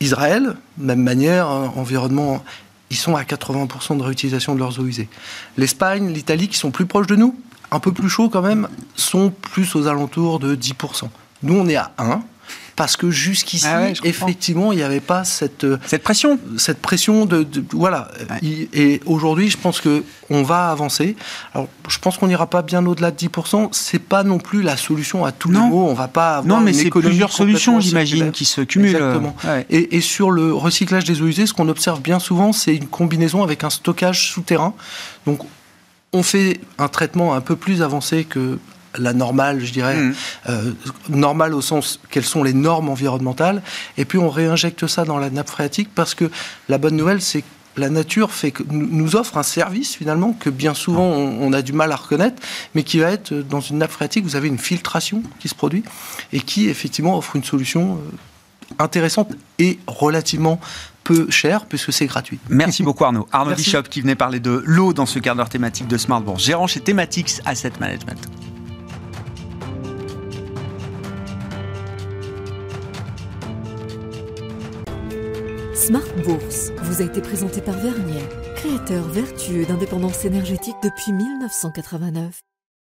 Israël, même manière, hein, environnement, ils sont à 80% de réutilisation de leurs eaux usées. L'Espagne, l'Italie, qui sont plus proches de nous, un peu plus chauds quand même, sont plus aux alentours de 10%. Nous, on est à 1 parce que jusqu'ici, Ah ouais, effectivement, il n'y avait pas cette, euh, Cette pression cette pression de, de- voilà. Il- Et aujourd'hui, je pense que on va avancer. Alors, je pense qu'on n'ira pas bien au-delà de 10%. C'est pas non plus la solution à tous Non. les maux. On va pas avoir Non, mais c'est plusieurs solutions, j'imagine, qui se cumulent. Exactement. Ouais. Et, et sur le recyclage des eaux usées, ce qu'on observe bien souvent, c'est une combinaison avec un stockage souterrain. Donc, on fait un traitement un peu plus avancé que la normale, je dirais, Mhm. euh, normale au sens quelles sont les normes environnementales, et puis on réinjecte ça dans la nappe phréatique parce que la bonne nouvelle, c'est que la nature fait que, nous offre un service finalement que bien souvent on, on a du mal à reconnaître, mais qui va être dans une nappe phréatique, vous avez une filtration qui se produit et qui effectivement offre une solution euh, intéressante et relativement peu chère puisque c'est gratuit. Merci beaucoup Arnaud. Arnaud Merci. Bishop qui venait parler de l'eau dans ce quart d'heure thématique de Smart Bourse, gérant chez Thematics Asset Management. Smart Bourse vous a été présenté par Vernier, créateur vertueux d'indépendance énergétique depuis 1989.